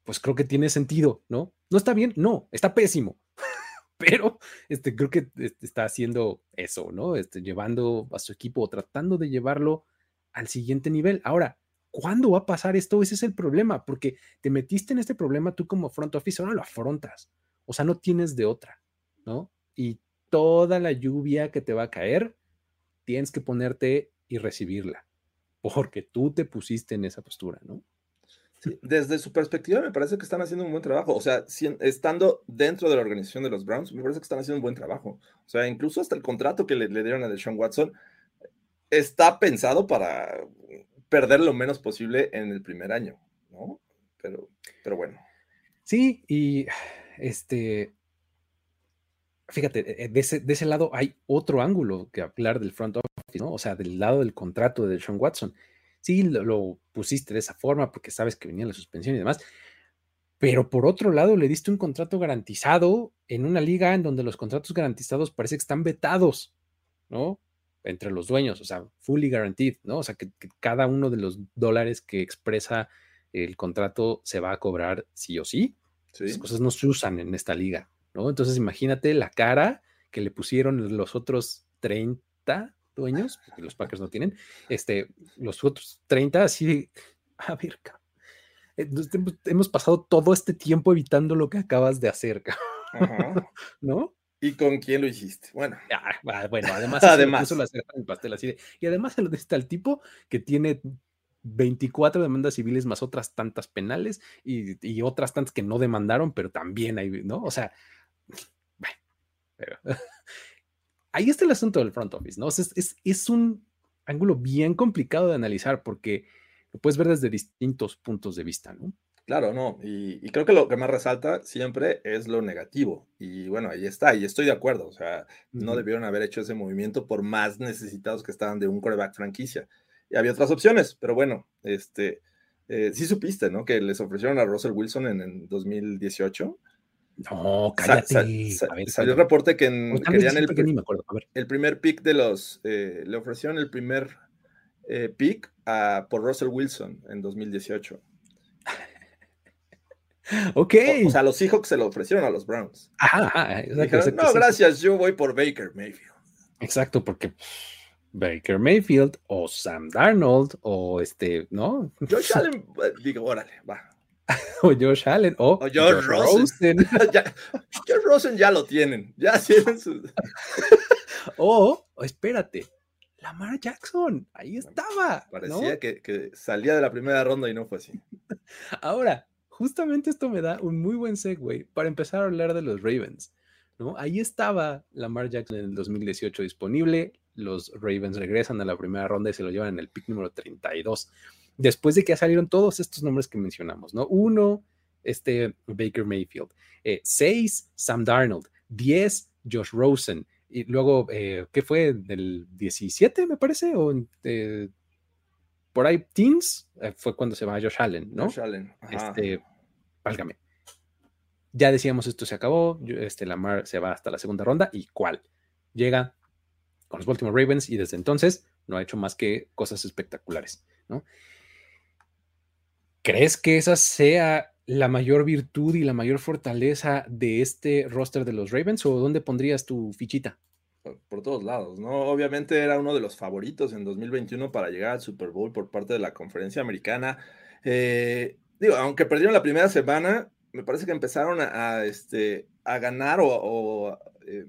pues creo que tiene sentido, ¿no? No está bien, no, está pésimo, pero este, creo que este, está haciendo eso, ¿no? Este, llevando a su equipo, tratando de llevarlo al siguiente nivel. Ahora, ¿Cuándo va a pasar esto? Ese es el problema, porque te metiste en este problema tú como front office, ahora lo afrontas. O sea, no tienes de otra, ¿no? Y toda la lluvia que te va a caer, tienes que ponerte y recibirla, porque tú te pusiste en esa postura, ¿no? Desde su perspectiva me parece que están haciendo un buen trabajo. O sea, estando dentro de la organización de los Browns, me parece que están haciendo un buen trabajo. O sea, incluso hasta el contrato que le, dieron a Deshaun Watson está pensado para perder lo menos posible en el primer año, ¿no? Pero, pero bueno. Sí, y este, fíjate, eh, de ese, de ese lado hay otro ángulo que hablar del front office, ¿no? O sea, del lado del contrato de Sean Watson. Sí, lo, pusiste de esa forma porque sabes que venía la suspensión y demás, pero por otro lado le diste un contrato garantizado en una liga en donde los contratos garantizados parece que están vetados, ¿no? entre los dueños, o sea, fully guaranteed, ¿no? O sea, que, cada uno de los dólares que expresa el contrato se va a cobrar sí o sí. sí. Las cosas no se usan en esta liga, ¿no? Entonces imagínate la cara que le pusieron los otros 30 dueños, porque los Packers no tienen, este, los otros 30 así a ver, eh, hemos pasado todo este tiempo evitando lo que acabas de hacer, ¿no? ¿Y con quién lo hiciste? Bueno. Ah, bueno, además, además. el pastel así y además está el tipo que tiene 24 demandas civiles más otras tantas penales y, otras tantas que no demandaron, pero también hay, ¿no? O sea, bueno, pero, ahí está el asunto del front office, ¿no? es, es un ángulo bien complicado de analizar porque lo puedes ver desde distintos puntos de vista, ¿no? Claro, no, y, creo que lo que más resalta siempre es lo negativo. Y bueno, ahí está, y estoy de acuerdo. O sea, no debieron haber hecho ese movimiento por más necesitados que estaban de un coreback franquicia. Y había otras opciones, pero bueno, este, eh, sí supiste, ¿no? Que les ofrecieron a Russell Wilson en, el 2018. No, cállate. salió el reporte que querían el, el, primer pick de los, eh, le ofrecieron el primer eh, pick a, por Russell Wilson en 2018. Ok. O, sea, los Seahawks se lo ofrecieron a los Browns. Ajá, no, gracias, yo voy por Baker Mayfield. Exacto, porque Baker Mayfield o Sam Darnold o este, ¿no? Josh Allen, eh, digo, órale, va. o Josh Allen o, Josh, Rosen. Josh Rosen ya lo tienen, ya tienen su... o, espérate, Lamar Jackson, ahí estaba. Parecía que, que salía de la primera ronda y no fue así. Ahora, justamente esto me da un muy buen segue para empezar a hablar de los Ravens. ¿no? Ahí estaba Lamar Jackson en el 2018 disponible. Los Ravens regresan a la primera ronda y se lo llevan en el pick número 32. Después de que salieron todos estos nombres que mencionamos, ¿no? Uno, este Baker Mayfield. Eh, seis, Sam Darnold. Diez, Josh Rosen. Y luego, eh, ¿qué fue? ¿Del 17, me parece? ¿O eh, por ahí teens fue cuando se va Josh Allen, ¿no? Josh Allen. Este, válgame. Ya decíamos, esto se acabó, este Lamar se va hasta la segunda ronda y ¿cuál? Llega con los Baltimore Ravens y desde entonces no ha hecho más que cosas espectaculares, ¿no? ¿Crees que esa sea la mayor virtud y la mayor fortaleza de este roster de los Ravens o dónde pondrías tu fichita? Por todos lados, ¿no? Obviamente era uno de los favoritos en 2021 para llegar al Super Bowl por parte de la conferencia americana. Eh, digo, aunque perdieron la primera semana, me parece que empezaron a, este, a ganar o, eh,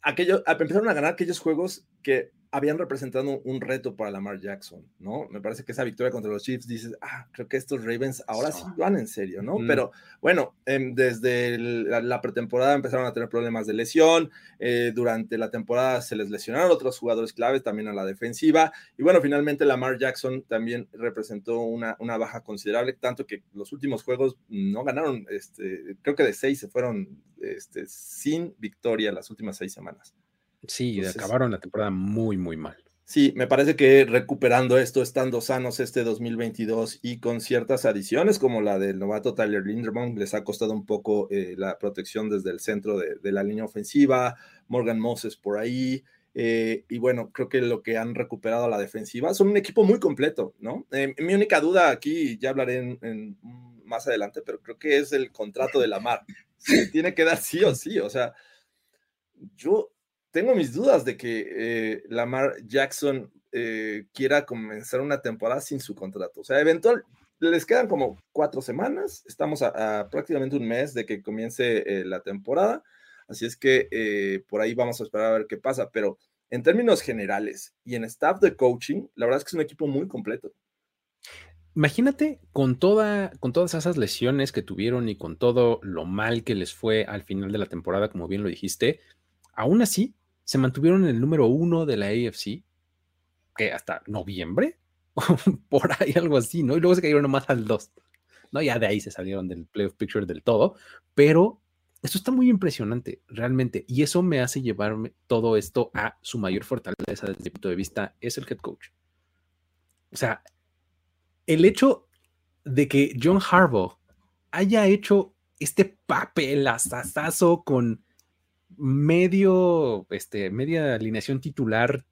aquello, empezaron a ganar aquellos juegos que habían representado un reto para Lamar Jackson, ¿no? Me parece que esa victoria contra los Chiefs, dices, ah, creo que estos Ravens ahora sí van en serio, ¿no? Pero bueno, em, desde la, pretemporada empezaron a tener problemas de lesión, eh, durante la temporada se les lesionaron otros jugadores claves también a la defensiva, y bueno, finalmente Lamar Jackson también representó una, una baja considerable, tanto que los últimos juegos no ganaron, este, creo que de seis se fueron este, sin victoria las últimas seis semanas. Sí, acabaron la temporada muy, muy mal. Sí, me parece que recuperando esto, estando sanos este 2022 y con ciertas adiciones como la del novato Tyler Linderbaum, les ha costado un poco eh, la protección desde el centro de, la línea ofensiva, Morgan Moses por ahí, eh, y bueno, creo que lo que han recuperado a la defensiva son un equipo muy completo, ¿no? Eh, mi única duda aquí, ya hablaré en, más adelante, pero creo que es el contrato de Lamar. Se tiene que dar sí o sí, o sea, yo tengo mis dudas de que eh, Lamar Jackson eh, quiera comenzar una temporada sin su contrato. O sea, eventual, les quedan como cuatro semanas, estamos a, prácticamente un mes de que comience eh, la temporada, así es que por ahí vamos a esperar a ver qué pasa, pero en términos generales y en staff de coaching, la verdad es que es un equipo muy completo. Imagínate con, toda, con todas esas lesiones que tuvieron y con todo lo mal que les fue al final de la temporada, como bien lo dijiste, aún así se mantuvieron en el número uno de la AFC, que hasta noviembre, por ahí algo así, ¿no? Y luego se cayeron nomás al 2, ¿no? Ya de ahí se salieron del playoff picture del todo, pero esto está muy impresionante, realmente, y eso me hace llevarme todo esto a su mayor fortaleza desde mi punto de vista, es el head coach. O sea, el hecho de que John Harbaugh haya hecho este papel asazo con medio, este, media alineación titular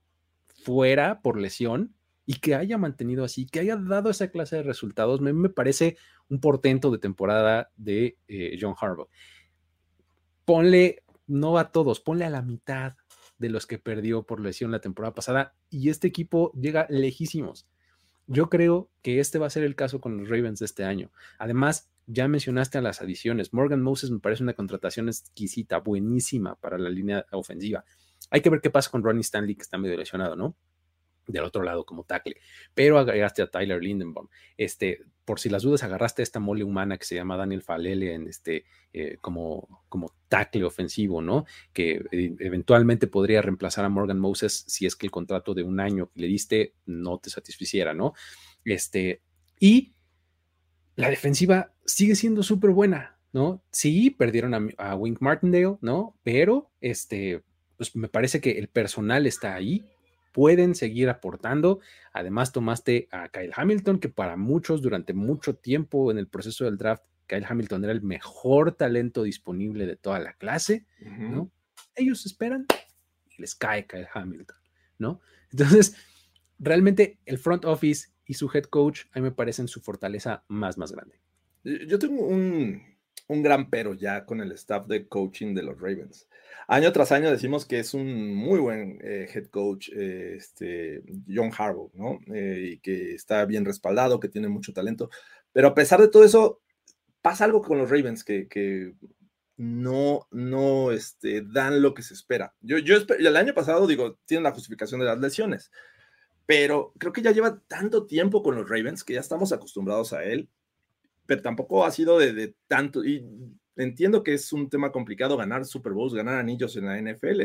fuera por lesión y que haya mantenido así, que haya dado esa clase de resultados, me, me parece un portento de temporada de eh, John Harbaugh. Ponle, no a todos, ponle a la mitad de los que perdió por lesión la temporada pasada y este equipo llega lejísimos. Yo creo que este va a ser el caso con los Ravens de este año. Además, ya mencionaste a las adiciones. Morgan Moses me parece una contratación exquisita, buenísima para la línea ofensiva. Hay que ver qué pasa con Ronnie Stanley, que está medio lesionado, ¿no? Del otro lado, como tackle. Pero agregaste a Tyler Lindenbaum. Este, por si las dudas, agarraste a esta mole humana que se llama Daniel Falele en este, eh, como, como tackle ofensivo, ¿no? Que eh, eventualmente podría reemplazar a Morgan Moses si es que el contrato de un año que le diste no te satisficiera, ¿no? Este, y la defensiva sigue siendo súper buena, ¿no? Sí, perdieron a, Wink Martindale, ¿no? Pero este, pues me parece que el personal está ahí, pueden seguir aportando. Además, tomaste a Kyle Hamilton, que para muchos durante mucho tiempo en el proceso del draft, Kyle Hamilton era el mejor talento disponible de toda la clase, ¿no? Ellos esperan y les cae Kyle Hamilton, ¿no? Entonces, realmente el front office y su head coach a mí me parecen su fortaleza más, más grande. Yo tengo un, un gran pero ya con el staff de coaching de los Ravens. Año tras año decimos que es un muy buen eh, head coach, eh, este, John Harbaugh, ¿no? Eh, y que está bien respaldado, que tiene mucho talento. Pero a pesar de todo eso, pasa algo con los Ravens que, que no, no este, dan lo que se espera. Yo, yo el año pasado, digo, tienen la justificación de las lesiones, pero creo que ya lleva tanto tiempo con los Ravens que ya estamos acostumbrados a él, pero tampoco ha sido de, tanto, y entiendo que es un tema complicado ganar Super Bowls, ganar anillos en la NFL,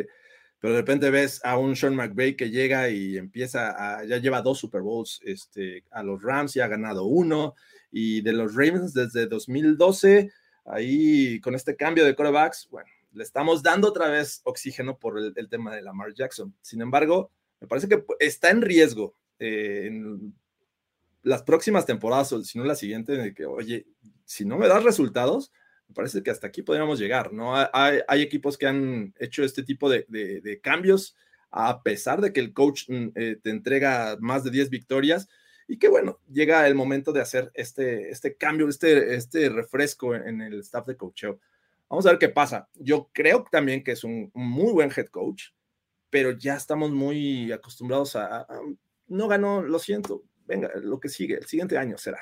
pero de repente ves a un Sean McVay que llega y empieza a, ya lleva dos Super Bowls este, a los Rams y ha ganado uno, y de los Ravens desde 2012, ahí con este cambio de quarterbacks, bueno, le estamos dando otra vez oxígeno por el tema de Lamar Jackson. Sin embargo, me parece que está en riesgo eh, las próximas temporadas, si no la siguiente, de que, oye, si no me das resultados, me parece que hasta aquí podríamos llegar, ¿no? Hay, equipos que han hecho este tipo de, de, cambios a pesar de que el coach mm, eh, te entrega más de 10 victorias y que bueno, llega el momento de hacer este, este cambio, este, este refresco en, el staff de coacheo. Vamos a ver qué pasa. Yo creo también que es un, muy buen head coach, pero ya estamos muy acostumbrados a, no ganó, lo siento, venga, lo que sigue, el siguiente año será.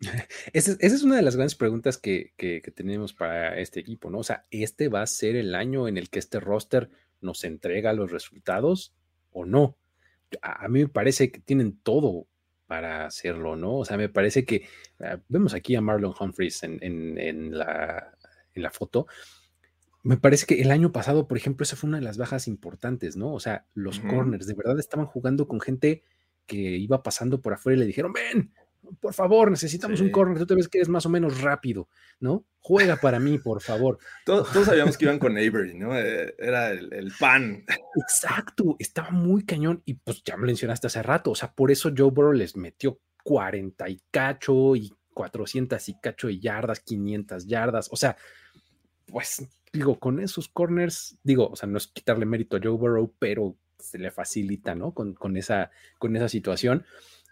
Esa, es una de las grandes preguntas que, tenemos para este equipo, ¿no? O sea, ¿este va a ser el año en el que este roster nos entrega los resultados o no? A, mí me parece que tienen todo para hacerlo, ¿no? O sea, me parece que ah, vemos aquí a Marlon Humphreys en, la, en la foto. Me parece que el año pasado, por ejemplo, esa fue una de las bajas importantes, ¿no? O sea, los corners de verdad estaban jugando con gente que iba pasando por afuera y le dijeron, ven, por favor, necesitamos un corner, tú te ves que eres más o menos rápido, ¿no? Juega para mí, por favor. Todos, sabíamos que iban con Avery, ¿no? Eh, era el, pan. Exacto, estaba muy cañón y pues ya me mencionaste hace rato, o sea, por eso Joe Burrow les metió 40 y cacho y 400 y cacho de yardas, 500 yardas, o sea, pues digo, con esos corners, digo, o sea, no es quitarle mérito a Joe Burrow, pero se le facilita, ¿no? Con, con, esa, con esa situación.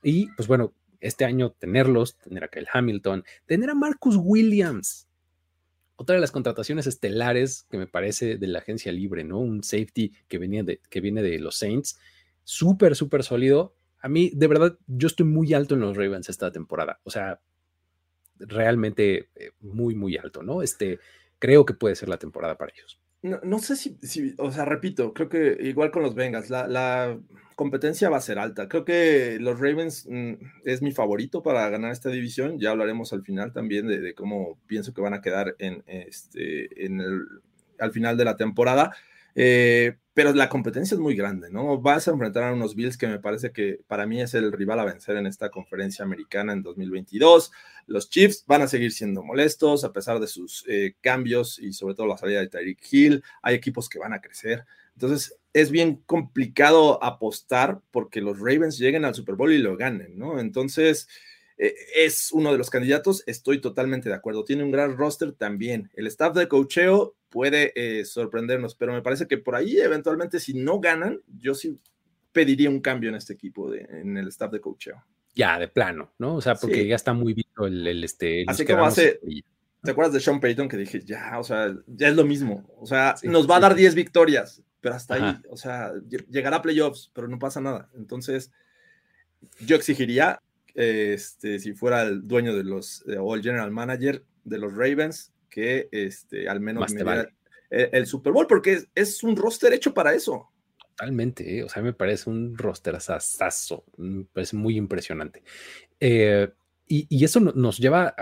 Y pues bueno, este año tenerlos, tener a Kyle Hamilton, tener a Marcus Williams. Otra de las contrataciones estelares que me parece de la agencia libre, ¿no? Un safety que, venía de, que viene de los Saints, súper, súper sólido. A mí, de verdad, yo estoy muy alto en los Ravens esta temporada. O sea, realmente eh, muy, muy alto, ¿no? Este, creo que puede ser la temporada para ellos. No, sé si, o sea, repito, creo que igual con los Bengals, la, competencia va a ser alta. Creo que los Ravens mm, es mi favorito para ganar esta división. Ya hablaremos al final también de, cómo pienso que van a quedar en, este, en el, al final de la temporada. Eh, pero la competencia es muy grande, ¿no? Vas a enfrentar a unos Bills que me parece que para mí es el rival a vencer en esta conferencia americana en 2022. Los Chiefs van a seguir siendo molestos a pesar de sus eh, cambios y sobre todo la salida de Tyreek Hill. Hay equipos que van a crecer. Entonces es bien complicado apostar porque los Ravens lleguen al Super Bowl y lo ganen, ¿no? Entonces eh, es uno de los candidatos, estoy totalmente de acuerdo. Tiene un gran roster también. El staff de cocheo puede eh, sorprendernos, pero me parece que por ahí eventualmente si no ganan, yo sí pediría un cambio en este equipo, de, en el staff de coacheo. Ya, de plano, ¿no? O sea, porque ya está muy visto el, este... Así como hace... ¿Te acuerdas de Sean Payton que dije, ya, o sea, ya es lo mismo? O sea, nos va a dar 10 victorias, pero hasta ahí, o sea, llegará a playoffs, pero no pasa nada. Entonces, yo exigiría, este, si fuera el dueño de los, o el general manager de los Ravens, que este, al menos el, Super Bowl, porque es, un roster hecho para eso. Totalmente, ¿eh? o sea, me parece un roster asazo, es muy impresionante. Eh, y, eso nos lleva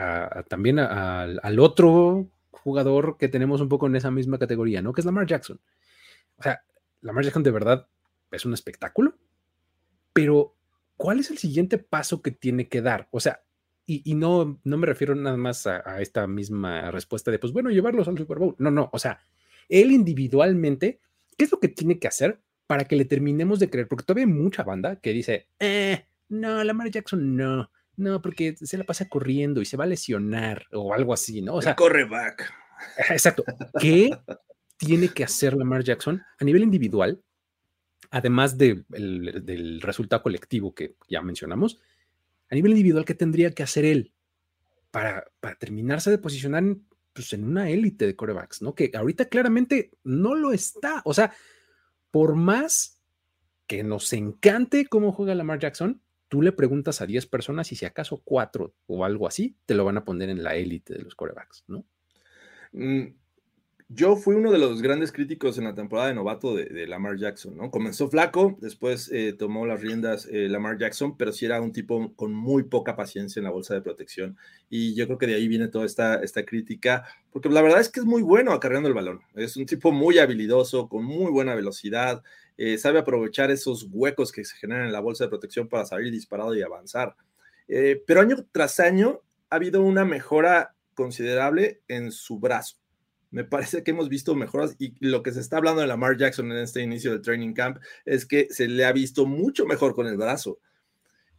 también al otro jugador que tenemos un poco en esa misma categoría, ¿no? Que es Lamar Jackson. O sea, Lamar Jackson de verdad es un espectáculo, pero ¿cuál es el siguiente paso que tiene que dar? O sea, y, no, no me refiero nada más a, esta misma respuesta de, pues bueno, llevarlos al Super Bowl. No, no, o sea, él individualmente, ¿qué es lo que tiene que hacer para que le terminemos de creer? Porque todavía hay mucha banda que dice, eh, no, Lamar Jackson no, no, porque se la pasa corriendo y se va a lesionar o algo así, ¿no? O sea, corre back. Exacto. ¿Qué tiene que hacer Lamar Jackson a nivel individual? Además del resultado colectivo que ya mencionamos, a nivel individual, ¿qué tendría que hacer él para, terminarse de posicionar en, pues, en una élite de corebacks, ¿no? Que ahorita claramente no lo está. O sea, por más que nos encante cómo juega Lamar Jackson, tú le preguntas a 10 personas y si acaso 4 o algo así, te lo van a poner en la élite de los corebacks, ¿no? Mm, yo fui uno de los grandes críticos en la temporada de novato de, Lamar Jackson, ¿no? Comenzó flaco, después eh, tomó las riendas eh, Lamar Jackson, pero sí era un tipo con muy poca paciencia en la bolsa de protección. Y yo creo que de ahí viene toda esta, esta crítica, porque la verdad es que es muy bueno acarreando el balón. Es un tipo muy habilidoso, con muy buena velocidad, eh, sabe aprovechar esos huecos que se generan en la bolsa de protección para salir disparado y avanzar. pero año tras año ha habido una mejora considerable en su brazo me parece que hemos visto mejoras y lo que se está hablando de Lamar Jackson en este inicio del training camp es que se le ha visto mucho mejor con el brazo.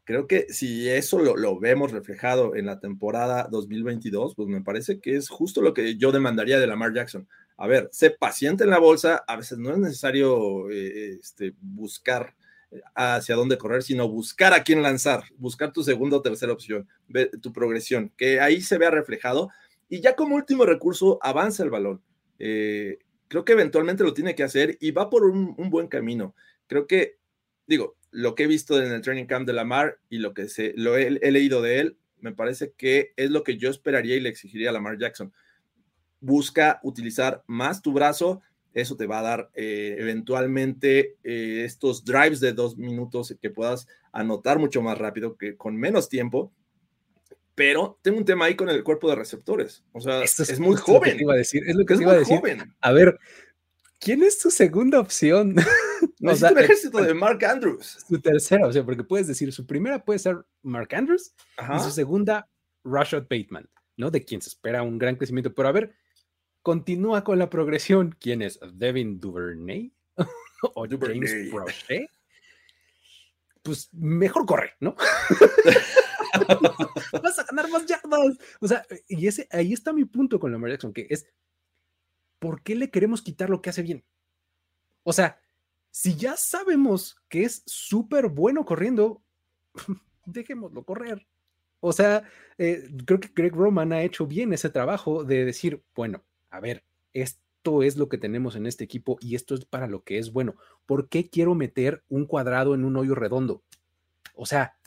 creo que si eso lo, vemos reflejado en la temporada 2022, pues me parece que es justo lo que yo demandaría de Lamar Jackson. A ver, sé paciente en la bolsa, a veces no es necesario eh, este, buscar hacia dónde correr, sino buscar a quién lanzar, buscar tu segunda o tercera opción, tu progresión, que ahí se vea reflejado. Y ya como último recurso, avanza el balón. Eh, creo que eventualmente lo tiene que hacer y va por un, buen camino. Creo que, digo, lo que he visto en el training camp de Lamar y lo que he, leído de él, me parece que es lo que yo esperaría y le exigiría a Lamar Jackson. Busca utilizar más tu brazo, eso te va a dar eh, eventualmente eh, estos drives de dos minutos que puedas anotar mucho más rápido que con menos tiempo. Pero tengo un tema ahí con el cuerpo de receptores. O sea, es, muy joven. iba a decir, es lo que es iba a decir. Joven. A ver, ¿quién es tu segunda opción? No, o sea, un ejército de Mark Andrews. Su tercera, o sea, porque puedes decir, su primera puede ser Mark Andrews y su segunda, Rashad Bateman, ¿no? De quien se espera un gran crecimiento. Pero a ver, continúa con la progresión. ¿Quién es? ¿Devin Duvernay? ¿O James Brochet? Pues mejor corre, ¿no? Vas a ganar más yardas. O sea, y ese, ahí está mi punto con Lamar Jackson, que es, ¿por qué le queremos quitar lo que hace bien? O sea, si ya sabemos que es súper bueno corriendo, dejémoslo correr. O sea, eh, creo que Greg Roman ha hecho bien ese trabajo de decir, bueno, a ver, esto es lo que tenemos en este equipo y esto es para lo que es bueno. ¿Por qué quiero meter un cuadrado en un hoyo redondo? O sea,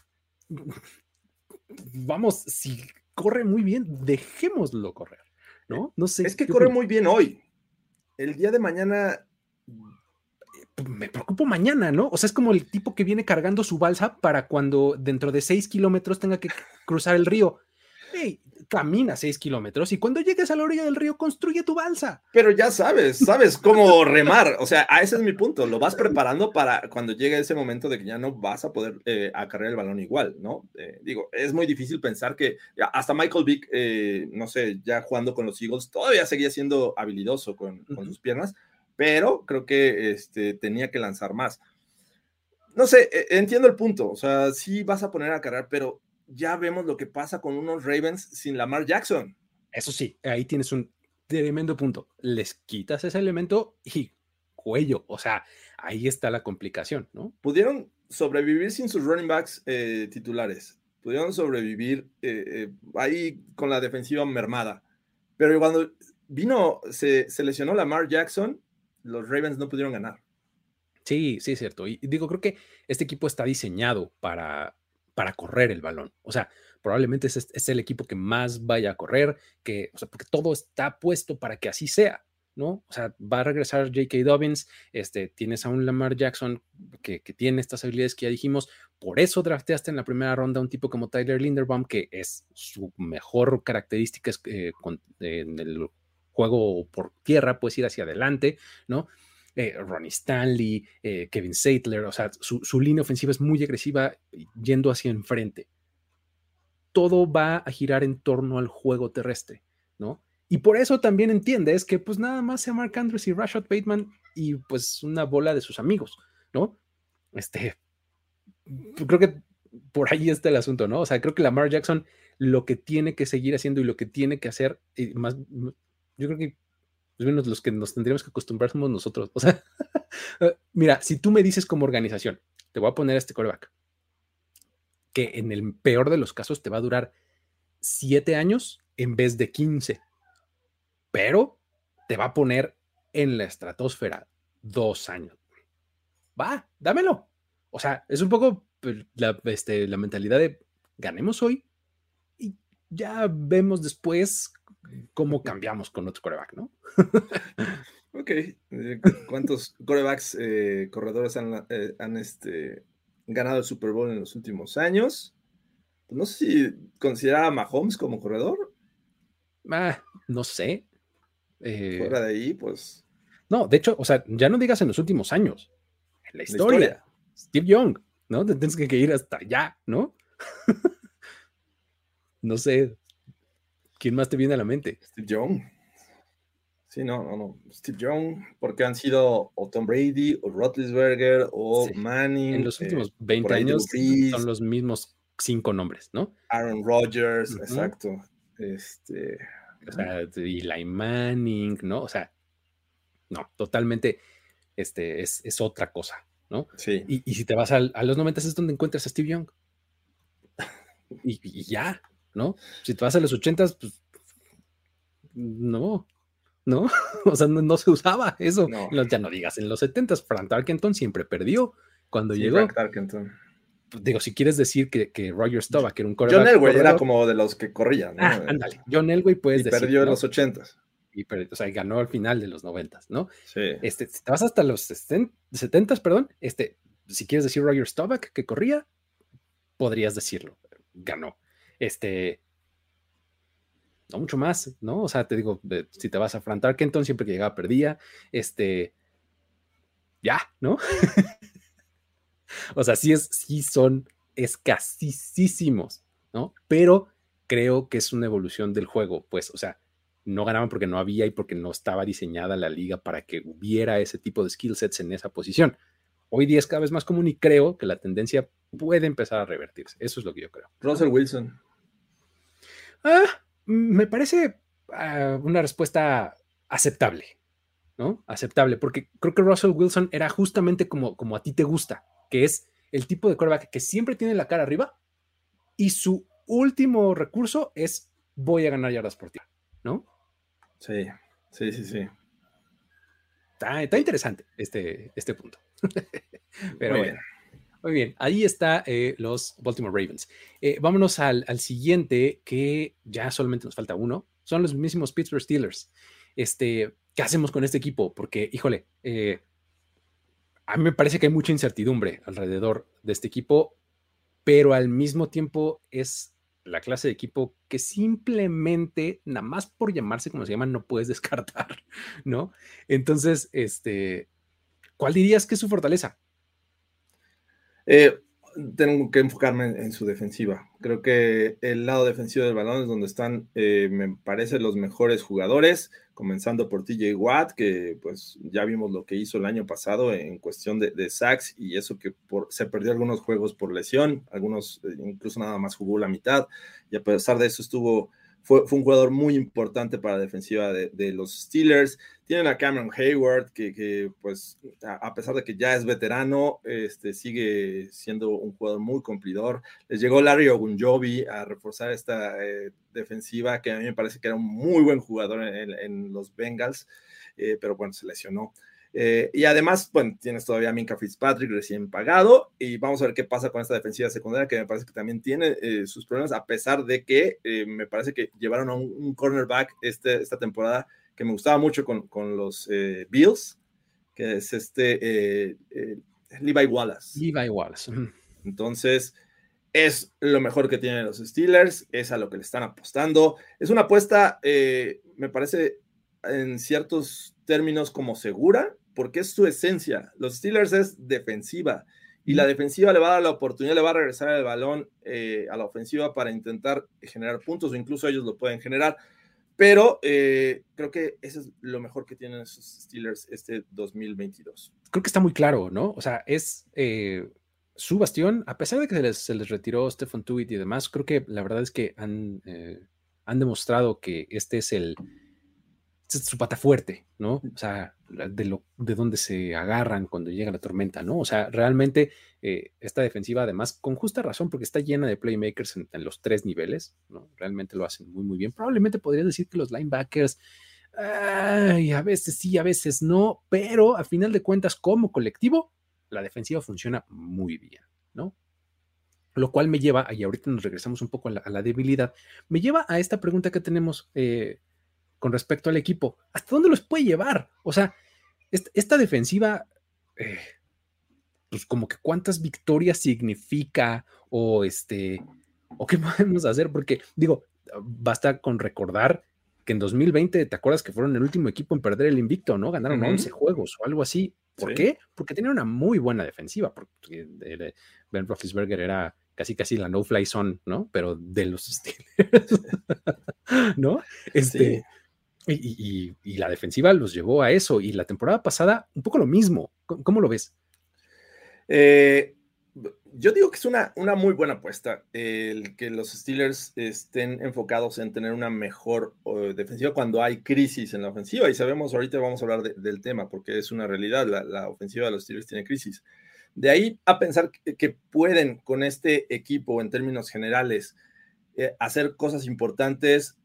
vamos, si corre muy bien, dejémoslo correr, ¿no? No sé. Es que corre muy bien hoy. El día de mañana pues, me preocupo mañana, ¿no? O sea, es como el tipo que viene cargando su balsa para cuando dentro de seis kilómetros tenga que cruzar el río. Hey, camina seis kilómetros y cuando llegues a la orilla del río, construye tu balsa. Pero ya sabes, sabes cómo remar. O sea, a ese es mi punto. Lo vas preparando para cuando llegue ese momento de que ya no vas a poder eh, acarrear el balón igual, ¿no? Eh, digo, es muy difícil pensar que hasta Michael Vick, eh, no sé, ya jugando con los Eagles, todavía seguía siendo habilidoso con, sus piernas, pero creo que este, tenía que lanzar más. No sé, e, entiendo el punto. O sea, sí vas a poner a cargar, pero ya vemos lo que pasa con unos Ravens sin Lamar Jackson. Eso sí, ahí tienes un tremendo punto. Les quitas ese elemento y cuello. O sea, ahí está la complicación, ¿no? Pudieron sobrevivir sin sus running backs eh, titulares. Pudieron sobrevivir eh, eh, ahí con la defensiva mermada. Pero cuando vino, se, se lesionó Lamar Jackson, los Ravens no pudieron ganar. Sí, sí, es cierto. Y digo, creo que este equipo está diseñado para, para correr el balón. O sea, probablemente es, el equipo que más vaya a correr, que, o sea, porque todo está puesto para que así sea, ¿no? O sea, va a regresar J.K. Dobbins, este, tienes a un Lamar Jackson que, tiene estas habilidades que ya dijimos, por eso drafteaste en la primera ronda un tipo como Tyler Linderbaum, que es su mejor característica eh, en el juego por tierra, puedes ir hacia adelante, ¿no? Eh, Ronnie Stanley, eh, Kevin Saitler, o sea, su, línea ofensiva es muy agresiva yendo hacia enfrente. Todo va a girar en torno al juego terrestre, ¿no? Y por eso también entiendes que pues nada más sea Mark Andrews y Rashad Bateman y pues una bola de sus amigos, ¿no? Este, creo que por ahí está el asunto, ¿no? O sea, creo que Lamar Jackson lo que tiene que seguir haciendo y lo que tiene que hacer, más, yo creo que pues menos los que nos tendríamos que acostumbrar somos nosotros. O sea, eh, mira, si tú me dices como organización, te voy a poner este coreback, que en el peor de los casos te va a durar siete años en vez de 15, pero te va a poner en la estratosfera dos años. Va, dámelo. O sea, es un poco pues, la, este, la mentalidad de ganemos hoy y ya vemos después cómo cambiamos con otro coreback, ¿no? ok. Eh, ¿Cuántos corebacks eh, corredores han, eh, este, ganado el Super Bowl en los últimos años? No sé si considera a Mahomes como corredor. Ah, no sé. Fuera de ahí, pues. No, de hecho, o sea, ya no digas en los últimos años. En la historia. Steve Young, ¿no? tienes que ir hasta allá, ¿no? no sé, ¿Quién más te viene a la mente? Steve Young. Sí, no, no, no. Steve Young, porque han sido o Tom Brady, o Roethlisberger, o Manning. En los últimos 20 eh, años son los mismos cinco nombres, ¿no? Aaron Rodgers, exacto. Este. O sea, y Eli Manning, ¿no? O sea, no, totalmente, este, es, es otra cosa, ¿no? Sí. Y, si te vas a los 90 es donde encuentras a Steve Young. Y, ya, ¿no? Si te vas a los 80 pues no, ¿no? O sea, no, se usaba eso. ya no digas, en los 70 Frank Tarkenton siempre perdió cuando llegó. Frank Tarkenton. Pues, digo, si quieres decir que, que Roger Staubach, que era un coreback. John Elway era como de los que corrían. Ah, ándale. John Elway puedes y perdió en los 80 y o sea, ganó al final de los 90, ¿no? Sí. Este, si te vas hasta los 70, perdón, este, si quieres decir Roger Staubach que corría, podrías decirlo, ganó. Este, no mucho más, ¿no? O sea, te digo, si te vas a Frank Tarkenton, siempre que llegaba perdía, este, ya, ¿no? o sea, sí, es, sí son escasísimos, ¿no? Pero creo que es una evolución del juego, pues, o sea, no ganaban porque no había y porque no estaba diseñada la liga para que hubiera ese tipo de skill sets en esa posición. Hoy día es cada vez más común y creo que la tendencia puede empezar a revertirse. Eso es lo que yo creo. Russell Wilson. Ah, me parece ah, una respuesta aceptable, ¿no? Aceptable, porque creo que Russell Wilson era justamente como, como a ti te gusta, que es el tipo de quarterback que siempre tiene la cara arriba y su último recurso es voy a ganar yardas por ti, ¿no? Sí, sí, sí, sí. Está, interesante este, este punto. Pero bien. Muy bien, ahí está eh, los Baltimore Ravens. Eh, vámonos al, siguiente, que ya solamente nos falta uno. Son los mismos Pittsburgh Steelers. Este, ¿Qué hacemos con este equipo? Porque, híjole, eh, a mí me parece que hay mucha incertidumbre alrededor de este equipo, pero al mismo tiempo es la clase de equipo que simplemente, nada más por llamarse como se llama, no puedes descartar, ¿no? Entonces, este, ¿cuál dirías que es su fortaleza? Eh, tengo que enfocarme en, su defensiva. Creo que el lado defensivo del balón es donde están, eh, me parece, los mejores jugadores, comenzando por TJ Watt, que pues ya vimos lo que hizo el año pasado en cuestión de, sacks y eso que se perdió algunos juegos por lesión, algunos eh, incluso nada más jugó la mitad y a pesar de eso estuvo fue, un jugador muy importante para la defensiva de, los Steelers. Tienen a Cameron Hayward, que, pues a, pesar de que ya es veterano, este, sigue siendo un jugador muy cumplidor. Les llegó Larry Ogunjobi a reforzar esta eh, defensiva, que a mí me parece que era un muy buen jugador en, los Bengals, eh, pero bueno, se lesionó. Eh, y además, bueno, tienes todavía a Minka Fitzpatrick recién pagado y vamos a ver qué pasa con esta defensiva secundaria que me parece que también tiene eh, sus problemas a pesar de que eh, me parece que llevaron a un, cornerback este, esta temporada que me gustaba mucho con, con los Bills, que es este Levi Wallace. Levi Wallace. Entonces, es lo mejor que tienen los Steelers, es a lo que le están apostando. Es una apuesta, me parece, en ciertos términos como segura, porque es su esencia. Los Steelers es defensiva y la defensiva le va a dar la oportunidad, le va a regresar el balón eh, a la ofensiva para intentar generar puntos o incluso ellos lo pueden generar. Pero eh, creo que eso es lo mejor que tienen esos Steelers este 2022. Creo que está muy claro, ¿no? O sea, es eh, su bastión, a pesar de que se les, se les retiró Stephen Tuitt y demás, creo que la verdad es que han, han demostrado que este es el, su pata fuerte, ¿no? O sea, de, lo, de donde se agarran cuando llega la tormenta, ¿no? O sea, realmente eh, esta defensiva, además, con justa razón, porque está llena de playmakers en, los tres niveles, ¿no? Realmente lo hacen muy, muy bien. Probablemente podría decir que los linebackers, ay, a veces sí, a veces no, pero a final de cuentas, como colectivo, la defensiva funciona muy bien, ¿no? Lo cual me lleva, y ahorita nos regresamos un poco a la, debilidad, me lleva a esta pregunta que tenemos. Eh, con respecto al equipo. ¿Hasta dónde los puede llevar? O sea, esta, defensiva, eh, pues como que cuántas victorias significa o este, o qué podemos hacer, porque digo, basta con recordar que en 2020, ¿te acuerdas que fueron el último equipo en perder el invicto, ¿no? Ganaron 11 juegos o algo así. ¿Por qué? Porque tenían una muy buena defensiva, porque Ben Roethlisberger era casi casi la no-fly zone, ¿no? Pero de los Steelers, ¿no? Este, Y, la defensiva los llevó a eso. Y la temporada pasada, un poco lo mismo. ¿Cómo, lo ves? Eh, yo digo que es una, una muy buena apuesta el que los Steelers estén enfocados en tener una mejor defensiva cuando hay crisis en la ofensiva. Y sabemos, ahorita vamos a hablar del tema porque es una realidad, la, ofensiva de los Steelers tiene crisis. De ahí a pensar que, pueden con este equipo en términos generales eh, hacer cosas importantes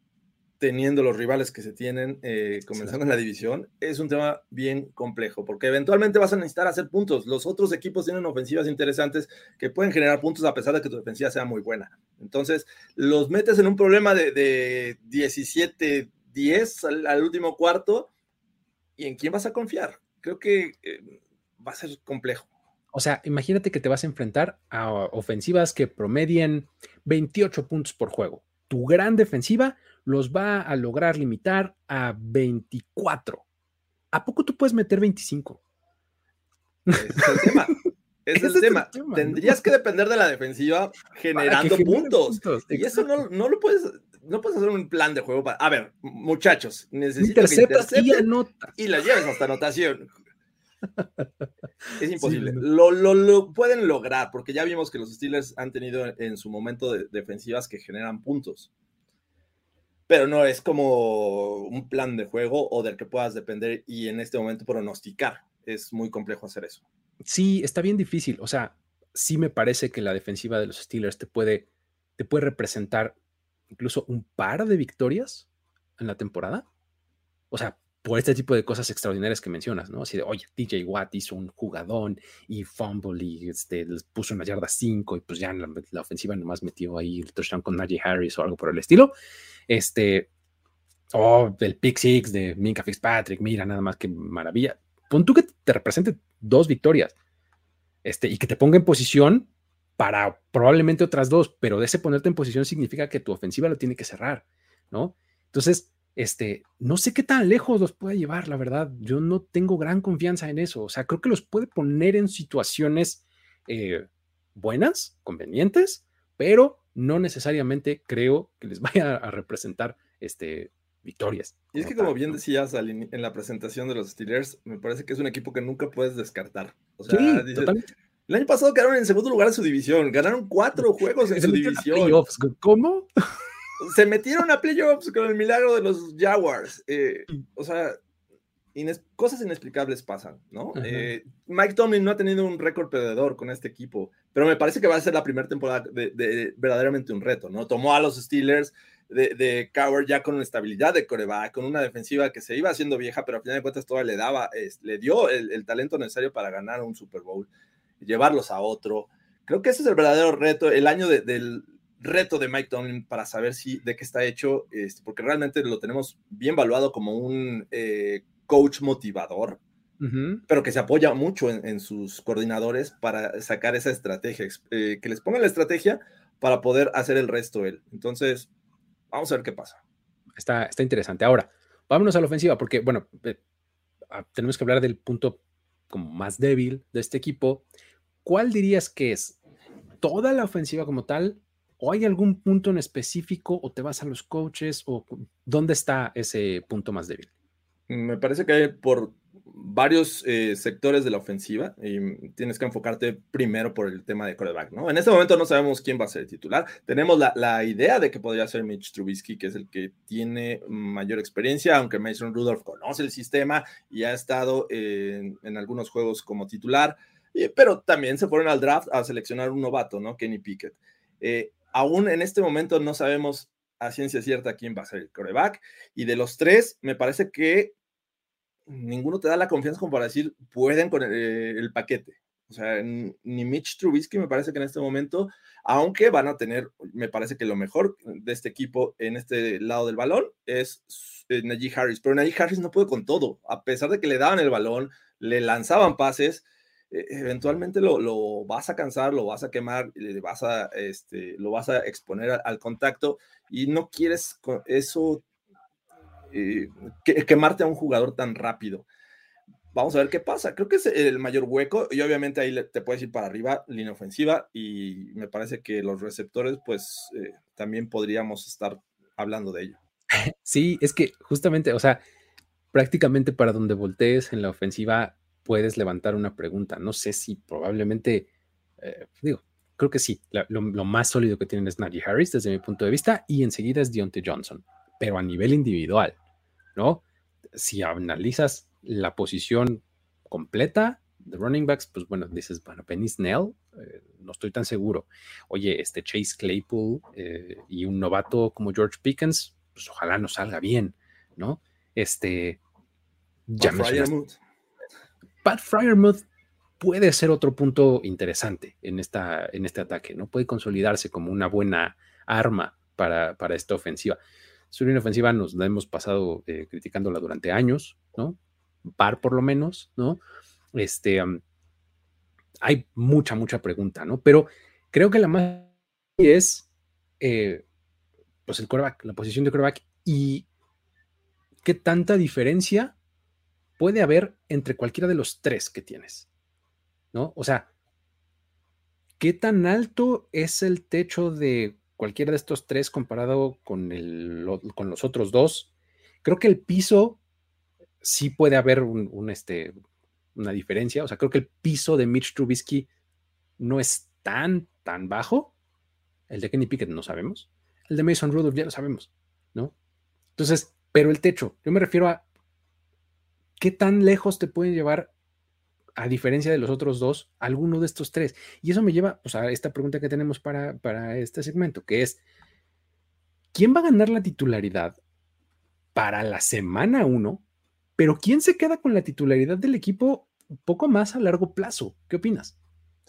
teniendo los rivales que se tienen eh, comenzando en la división, es un tema bien complejo, porque eventualmente vas a necesitar hacer puntos. Los otros equipos tienen ofensivas interesantes que pueden generar puntos a pesar de que tu defensiva sea muy buena. Entonces, los metes en un problema de, 17-10 al, último cuarto, ¿y en quién vas a confiar? Creo que eh, va a ser complejo. O sea, imagínate que te vas a enfrentar a ofensivas que promedien 28 puntos por juego. Tu gran defensiva los va a lograr limitar a 24. ¿A poco tú puedes meter 25? Ese es el tema. Ese es el tema. Tendrías que depender de la defensiva generando puntos. Y eso no, lo puedes, no puedes hacer un plan de juego para. A ver, muchachos, necesito que y. Y la lleves hasta anotación. Es imposible. lo, lo, pueden lograr, porque ya vimos que los Steelers han tenido en su momento de, defensivas que generan puntos pero no es como un plan de juego o del que puedas depender y en este momento pronosticar. Es muy complejo hacer eso. Sí, está bien difícil. O sea, sí me parece que la defensiva de los Steelers te puede, te puede representar incluso un par de victorias en la temporada. O sea, por este tipo de cosas extraordinarias que mencionas, ¿no? Así de, oye, TJ Watt hizo un jugadón y fumble y este, les puso una yarda 5 y pues ya la, la, ofensiva nomás metió ahí el touchdown con Najee Harris o algo por el estilo. Este, oh, el pick six de Minka Fitzpatrick, mira, nada más que maravilla. Pon tú que te represente dos victorias este, y que te ponga en posición para probablemente otras dos, pero ese ponerte en posición significa que tu ofensiva lo tiene que cerrar, ¿no? Entonces, este, no sé qué tan lejos los puede llevar, la verdad. Yo no tengo gran confianza en eso. O sea, creo que los puede poner en situaciones eh, buenas, convenientes, pero no necesariamente creo que les vaya a representar este, victorias. Y es que como bien decías en la presentación de los Steelers, me parece que es un equipo que nunca puedes descartar. O sea, el año pasado quedaron en segundo lugar en su división, ganaron cuatro juegos en su división. ¿Cómo? Se metieron a playoffs con el milagro de los Jaguars. Eh, o sea, cosas inexplicables pasan, ¿no? Eh, Mike Tomlin no ha tenido un récord perdedor con este equipo, pero me parece que va a ser la primera temporada de, verdaderamente un reto, ¿no? Tomó a los Steelers de, de Coward ya con una estabilidad de coreback, con una defensiva que se iba haciendo vieja, pero al final de cuentas todavía le daba, le dio el, talento necesario para ganar un Super Bowl, llevarlos a otro. Creo que ese es el verdadero reto, el año del reto de Mike Tomlin para saber si de qué está hecho, este, porque realmente lo tenemos bien valuado como un eh, coach motivador, pero que se apoya mucho en, sus coordinadores para sacar esa estrategia, eh, que les ponga la estrategia para poder hacer el resto él. Entonces, vamos a ver qué pasa. Está, está interesante. Ahora, vámonos a la ofensiva, porque, bueno, eh, ah, tenemos que hablar del punto como más débil de este equipo. ¿Cuál dirías que es toda la ofensiva como tal? ¿O hay algún punto en específico? ¿O te vas a los coaches? ¿O dónde está ese punto más débil? Me parece que por varios eh, sectores de la ofensiva y tienes que enfocarte primero por el tema de quarterback, ¿no? En este momento no sabemos quién va a ser el titular. Tenemos la, idea de que podría ser Mitch Trubisky, que es el que tiene mayor experiencia, aunque Mason Rudolph conoce el sistema y ha estado en, algunos juegos como titular, pero también se fueron al draft a seleccionar un novato, ¿no? Kenny Pickett. Eh, aún en este momento no sabemos a ciencia cierta quién va a ser el quarterback y de los tres me parece que ninguno te da la confianza como para decir, pueden con el, paquete. O sea, ni Mitch Trubisky me parece que en este momento, aunque van a tener, me parece que lo mejor de este equipo en este lado del balón es eh, Najee Harris, pero Najee Harris no puede con todo, a pesar de que le daban el balón, le lanzaban pases, eventualmente lo, vas a cansar, lo vas a quemar, vas a, este, lo vas a exponer al, al contacto y no quieres eso eh, quemarte a un jugador tan rápido. Vamos a ver qué pasa. Creo que es el mayor hueco y obviamente ahí te puedes ir para arriba, línea ofensiva y me parece que los receptores pues eh, también podríamos estar hablando de ello. Sí, es que justamente, o sea, prácticamente para donde voltees en la ofensiva puedes levantar una pregunta. No sé si probablemente, eh, digo, creo que sí, lo, más sólido que tienen es Najee Harris desde mi punto de vista y enseguida es Deontay Johnson, pero a nivel individual, ¿no? Si analizas la posición completa de running backs, pues bueno, dices, bueno, Penny Snell, eh, no estoy tan seguro. Oye, este Chase Claypool eh, y un novato como George Pickens, pues ojalá nos salga bien, ¿no? Este. Ya Pat Fryermuth puede ser otro punto interesante en, esta, en este ataque, ¿no? Puede consolidarse como una buena arma para, para esta ofensiva. Su línea ofensiva nos la hemos pasado eh, criticándola durante años, ¿no? Par por lo menos, ¿no? Este, hay mucha, mucha pregunta, ¿no? Pero creo que la más es, eh, pues el coreback, la posición de coreback y qué tanta diferencia puede haber entre cualquiera de los tres que tienes, ¿no? O sea, ¿qué tan alto es el techo de cualquiera de estos tres comparado con, el, con los otros dos? Creo que el piso sí puede haber un, este, una diferencia. O sea, creo que el piso de Mitch Trubisky no es tan, tan bajo. El de Kenny Pickett no sabemos. El de Mason Rudolph ya lo sabemos, ¿no? Entonces, pero el techo, yo me refiero a qué tan lejos te pueden llevar, a diferencia de los otros dos, alguno de estos tres. Y eso me lleva pues, a esta pregunta que tenemos para, para este segmento, que es, ¿quién va a ganar la titularidad para la semana uno? Pero ¿quién se queda con la titularidad del equipo un poco más a largo plazo? ¿Qué opinas?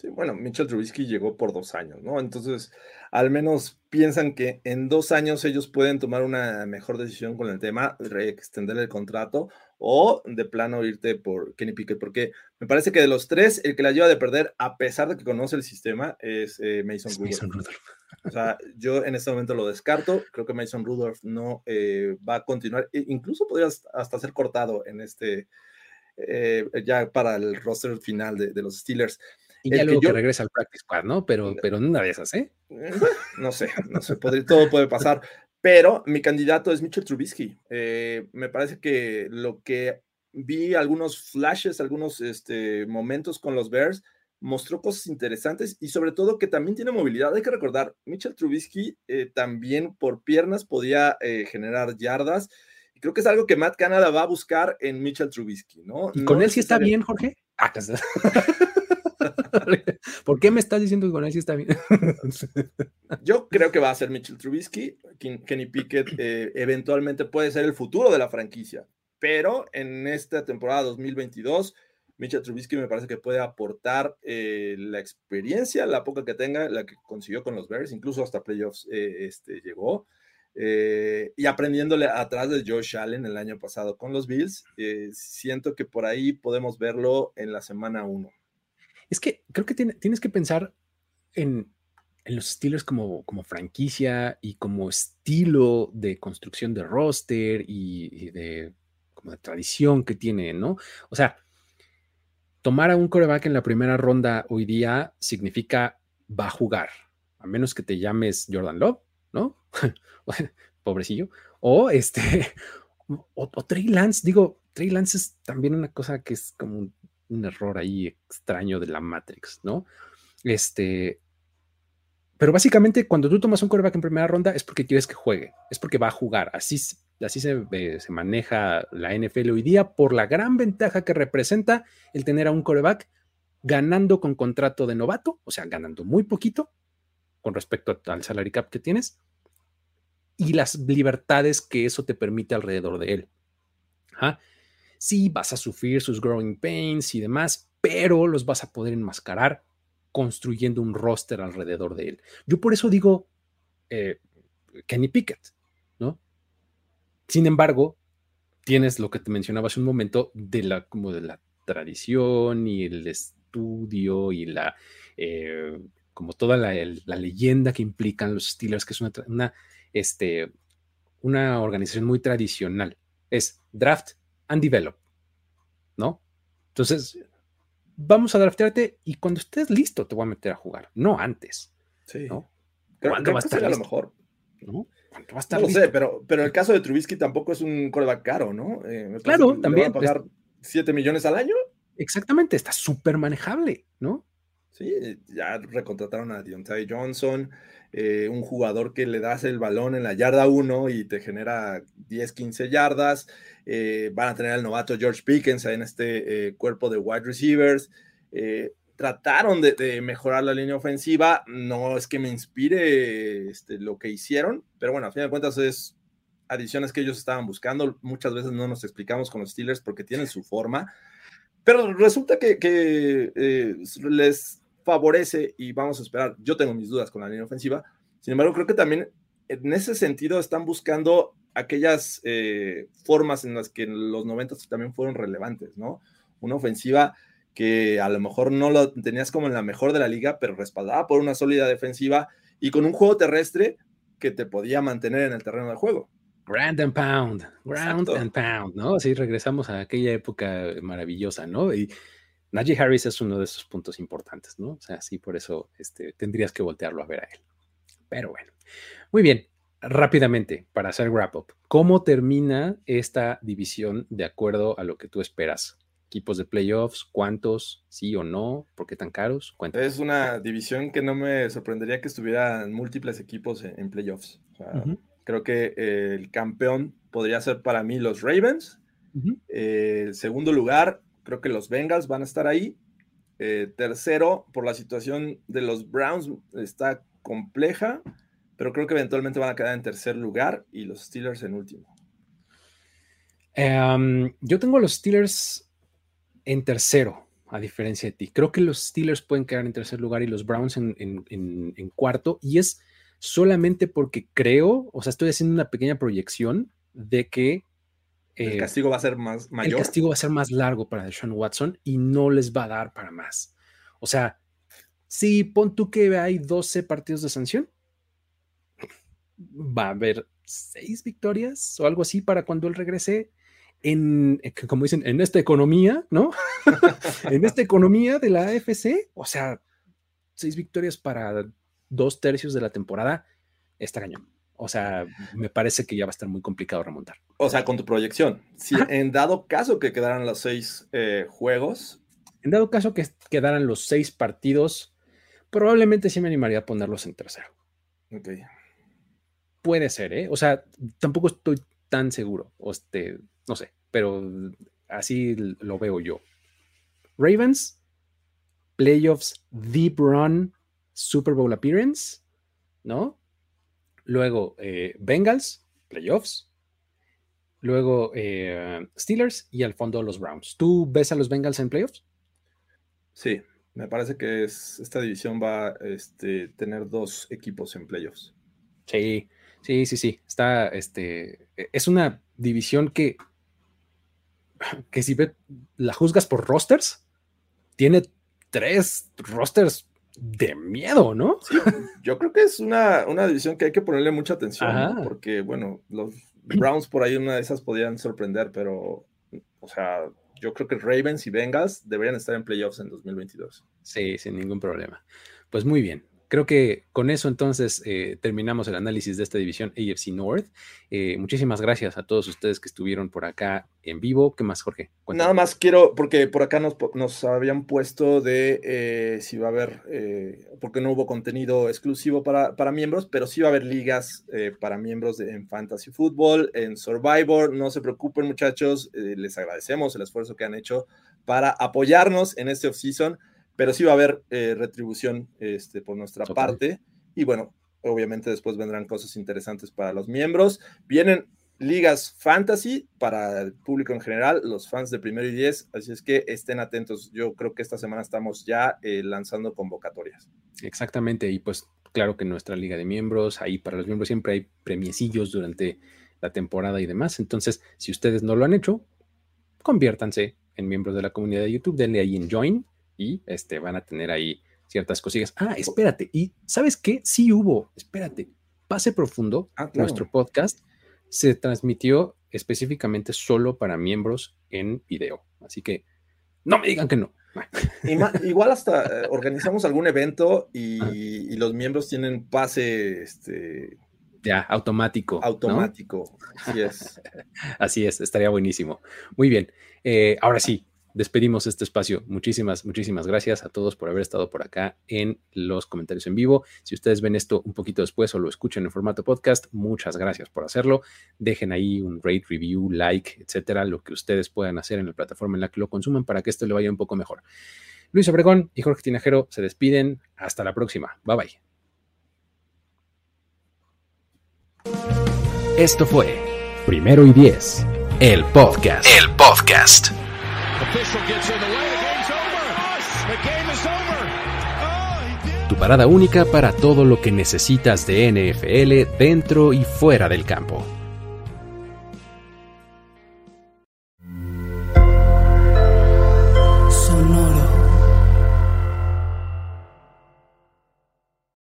Sí, bueno, Mitchell Trubisky llegó por dos años, ¿no? Entonces, al menos piensan que en dos años ellos pueden tomar una mejor decisión con el tema, extender el contrato o de plano irte por Kenny Pickett, porque me parece que de los tres, el que la lleva de perder, a pesar de que conoce el sistema, es eh, Mason, Rudolph. O sea, yo en este momento lo descarto, creo que Mason Rudolph no eh, va a continuar, e incluso podría hasta ser cortado en este, eh, ya para el roster final de, de los Steelers. Y ya luego que, regresa al practice squad, ¿no? Pero, pero en una de esas, ¿eh? ¿eh? No sé, no sé, todo puede pasar. Pero mi candidato es Mitchell Trubisky. Eh, me parece que lo que vi algunos flashes, algunos este, momentos con los Bears, mostró cosas interesantes y sobre todo que también tiene movilidad. Hay que recordar, Mitchell Trubisky eh, también por piernas podía generar yardas. Y creo que es algo que Matt Canada va a buscar en Mitchell Trubisky, ¿no? ¿Y con él sí está bien, Jorge? Ah, ¿Por qué me estás diciendo que está bien? Yo creo que va a ser Mitchell Trubisky. Kenny Pickett eh, eventualmente puede ser el futuro de la franquicia, pero en esta temporada 2022, Mitchell Trubisky me parece que puede aportar eh, la experiencia, la poca que tenga, la que consiguió con los Bears, incluso hasta playoffs eh, este, llegó. y aprendiéndole atrás de Josh Allen el año pasado con los Bills, siento que por ahí podemos verlo en la semana 1. Es que creo que tienes que pensar en, los Steelers como, franquicia y como estilo de construcción de roster y, de tradición que tiene, ¿no? O sea, tomar a un coreback en la primera ronda hoy día significa va a jugar, a menos que te llames Jordan Love, ¿no? Pobrecillo. O este, o, o, Trey Lance, digo, Trey Lance es también una cosa que es como un error ahí extraño de la Matrix, ¿no? Este, pero básicamente cuando tú tomas un quarterback en primera ronda es porque quieres que juegue, es porque va a jugar. Así, así se, se, maneja la NFL hoy día por la gran ventaja que representa el tener a un quarterback ganando con contrato de novato, o sea, ganando muy poquito con respecto al salary cap que tienes y las libertades que eso te permite alrededor de él. ¿Ah? Sí, vas a sufrir sus growing pains y demás, pero los vas a poder enmascarar construyendo un roster alrededor de él. Yo por eso digo eh, Kenny Pickett, ¿no? Sin embargo, tienes lo que te mencionaba hace un momento de la, como de la tradición y el estudio y la, eh, como toda la, leyenda que implican los Steelers, que es una, este, una organización muy tradicional. Es draft, and develop, ¿no? Entonces, vamos a draftearte y cuando estés listo te voy a meter a jugar, no antes. Sí. ¿no? Creo, que a lo mejor ¿no? Va a estar no lo sé, pero, pero el caso de Trubisky tampoco es un coreback caro, ¿no? Eh, claro, también. Le van a pagar 7 millones al año. Exactamente, está súper manejable, ¿no? Sí, ya recontrataron a Deontay Johnson, eh, un jugador que le das el balón en la yarda 1 y te genera 10, 15 yardas. Eh, van a tener al novato George Pickens en este eh, cuerpo de wide receivers. trataron de, mejorar la línea ofensiva. No es que me inspire este, lo que hicieron, pero bueno, a fin de cuentas es adiciones que ellos estaban buscando. Muchas veces no nos explicamos con los Steelers porque tienen su forma. Pero resulta que, que les favorece y vamos a esperar. Yo tengo mis dudas con la línea ofensiva. Sin embargo, creo que también en ese sentido están buscando aquellas eh, formas en las que en los 90 también fueron relevantes, ¿no? Una ofensiva que a lo mejor no lo tenías como en la mejor de la liga, pero respaldada por una sólida defensiva y con un juego terrestre que te podía mantener en el terreno de juego. Ground and pound, ground and pound, ¿no? Así regresamos a aquella época maravillosa, ¿no? Y Najee Harris es uno de esos puntos importantes, ¿no? O sea, sí, por eso este, tendrías que voltearlo a ver a él. Pero bueno, muy bien. Rápidamente, para hacer wrap-up, ¿cómo termina esta división de acuerdo a lo que tú esperas? ¿Equipos de playoffs? ¿Cuántos? ¿Sí o no? ¿Por qué tan caros? Es una división que no me sorprendería que estuvieran múltiples equipos en, playoffs. Creo que el campeón podría ser para mí los Ravens. el segundo lugar, Creo que los Bengals van a estar ahí. Eh, tercero, por la situación de los Browns, está compleja, pero creo que eventualmente van a quedar en tercer lugar y los Steelers en último. Em, yo tengo a los Steelers en tercero, a diferencia de ti. Creo que los Steelers pueden quedar en tercer lugar y los Browns en, en cuarto, y es solamente porque creo, o sea, estoy haciendo una pequeña proyección de que el eh, castigo va a ser más mayor. El castigo va a ser más largo para Deshaun Watson y no les va a dar para más. O sea, si pon tú que hay 12 partidos de sanción, va a haber seis victorias o algo así para cuando él regrese en, eh, como dicen, en esta economía, ¿no? en esta economía de la AFC, o sea, seis victorias para dos tercios de la temporada, está cañón. O sea, me parece que ya va a estar muy complicado remontar. O sea, con tu proyección, si en dado caso que quedaran los seis eh, juegos. En dado caso que quedaran los seis partidos, probablemente sí me animaría a ponerlos en tercero. Ok. Puede ser, ¿eh? O sea, tampoco estoy tan seguro. O este, no sé, pero así lo veo yo. Ravens, playoffs, deep run, Super Bowl appearance, ¿no? Luego eh, Bengals, playoffs. Luego eh, Steelers y al fondo los Browns. ¿Tú ves a los Bengals en playoffs? Sí, me parece que esta división va a este, tener dos equipos en playoffs. Sí, sí, sí, sí. Está, este, e, es una división que, que si la juzgas por rosters, tiene tres rosters de miedo, ¿no? yo creo que es una, división que hay que ponerle mucha atención, porque, bueno, los Browns por ahí una de esas podían sorprender, pero, o sea, yo creo que Ravens y Bengals deberían estar en playoffs en 2022. Sí, sin ningún problema. Pues muy bien, Creo que con eso entonces eh, terminamos el análisis de esta división AFC North. Eh, muchísimas gracias a todos ustedes que estuvieron por acá en vivo. ¿Qué más, Jorge? Nada más quiero, porque por acá nos, habían puesto de eh, si va a haber, porque no hubo contenido exclusivo para, para miembros, pero sí va a haber ligas para miembros en Fantasy Football, en Survivor. No se preocupen, muchachos, les agradecemos el esfuerzo que han hecho para apoyarnos en este offseason pero sí va a haber eh, retribución este, por nuestra parte. Y bueno, obviamente después vendrán cosas interesantes para los miembros. Vienen ligas fantasy para el público en general, los fans de primero y diez, así es que estén atentos. Yo creo que esta semana estamos ya eh, lanzando convocatorias. Exactamente, y pues claro que nuestra liga de miembros, ahí para los miembros siempre hay premiecillos durante la temporada y demás. Entonces, si ustedes no lo han hecho, conviértanse en miembros de la comunidad de YouTube, denle ahí en Join y este, van a tener ahí ciertas cosillas. Ah, espérate, y ¿sabes qué? Sí hubo, espérate, Pase Profundo, ah, nuestro podcast, se transmitió específicamente solo para miembros en video. Así que no me digan que no. Igual hasta eh, organizamos algún evento y, los miembros tienen pase este, Ya, automático. Automático, así es. así es, estaría buenísimo. Muy bien, eh, ahora sí, despedimos este espacio. Muchísimas, muchísimas gracias a todos por haber estado por acá en los comentarios en vivo. Si ustedes ven esto un poquito después o lo escuchan en formato podcast, muchas gracias por hacerlo. Dejen ahí un rate, review, like, etcétera, lo que ustedes puedan hacer en la plataforma en la que lo consuman para que esto le vaya un poco mejor. Luis Obregón y Jorge Tinajero se despiden. Hasta la próxima. Bye bye. Esto fue Primero y Diez, el podcast. El podcast. Tu parada única para todo lo que necesitas de NFL dentro y fuera del campo.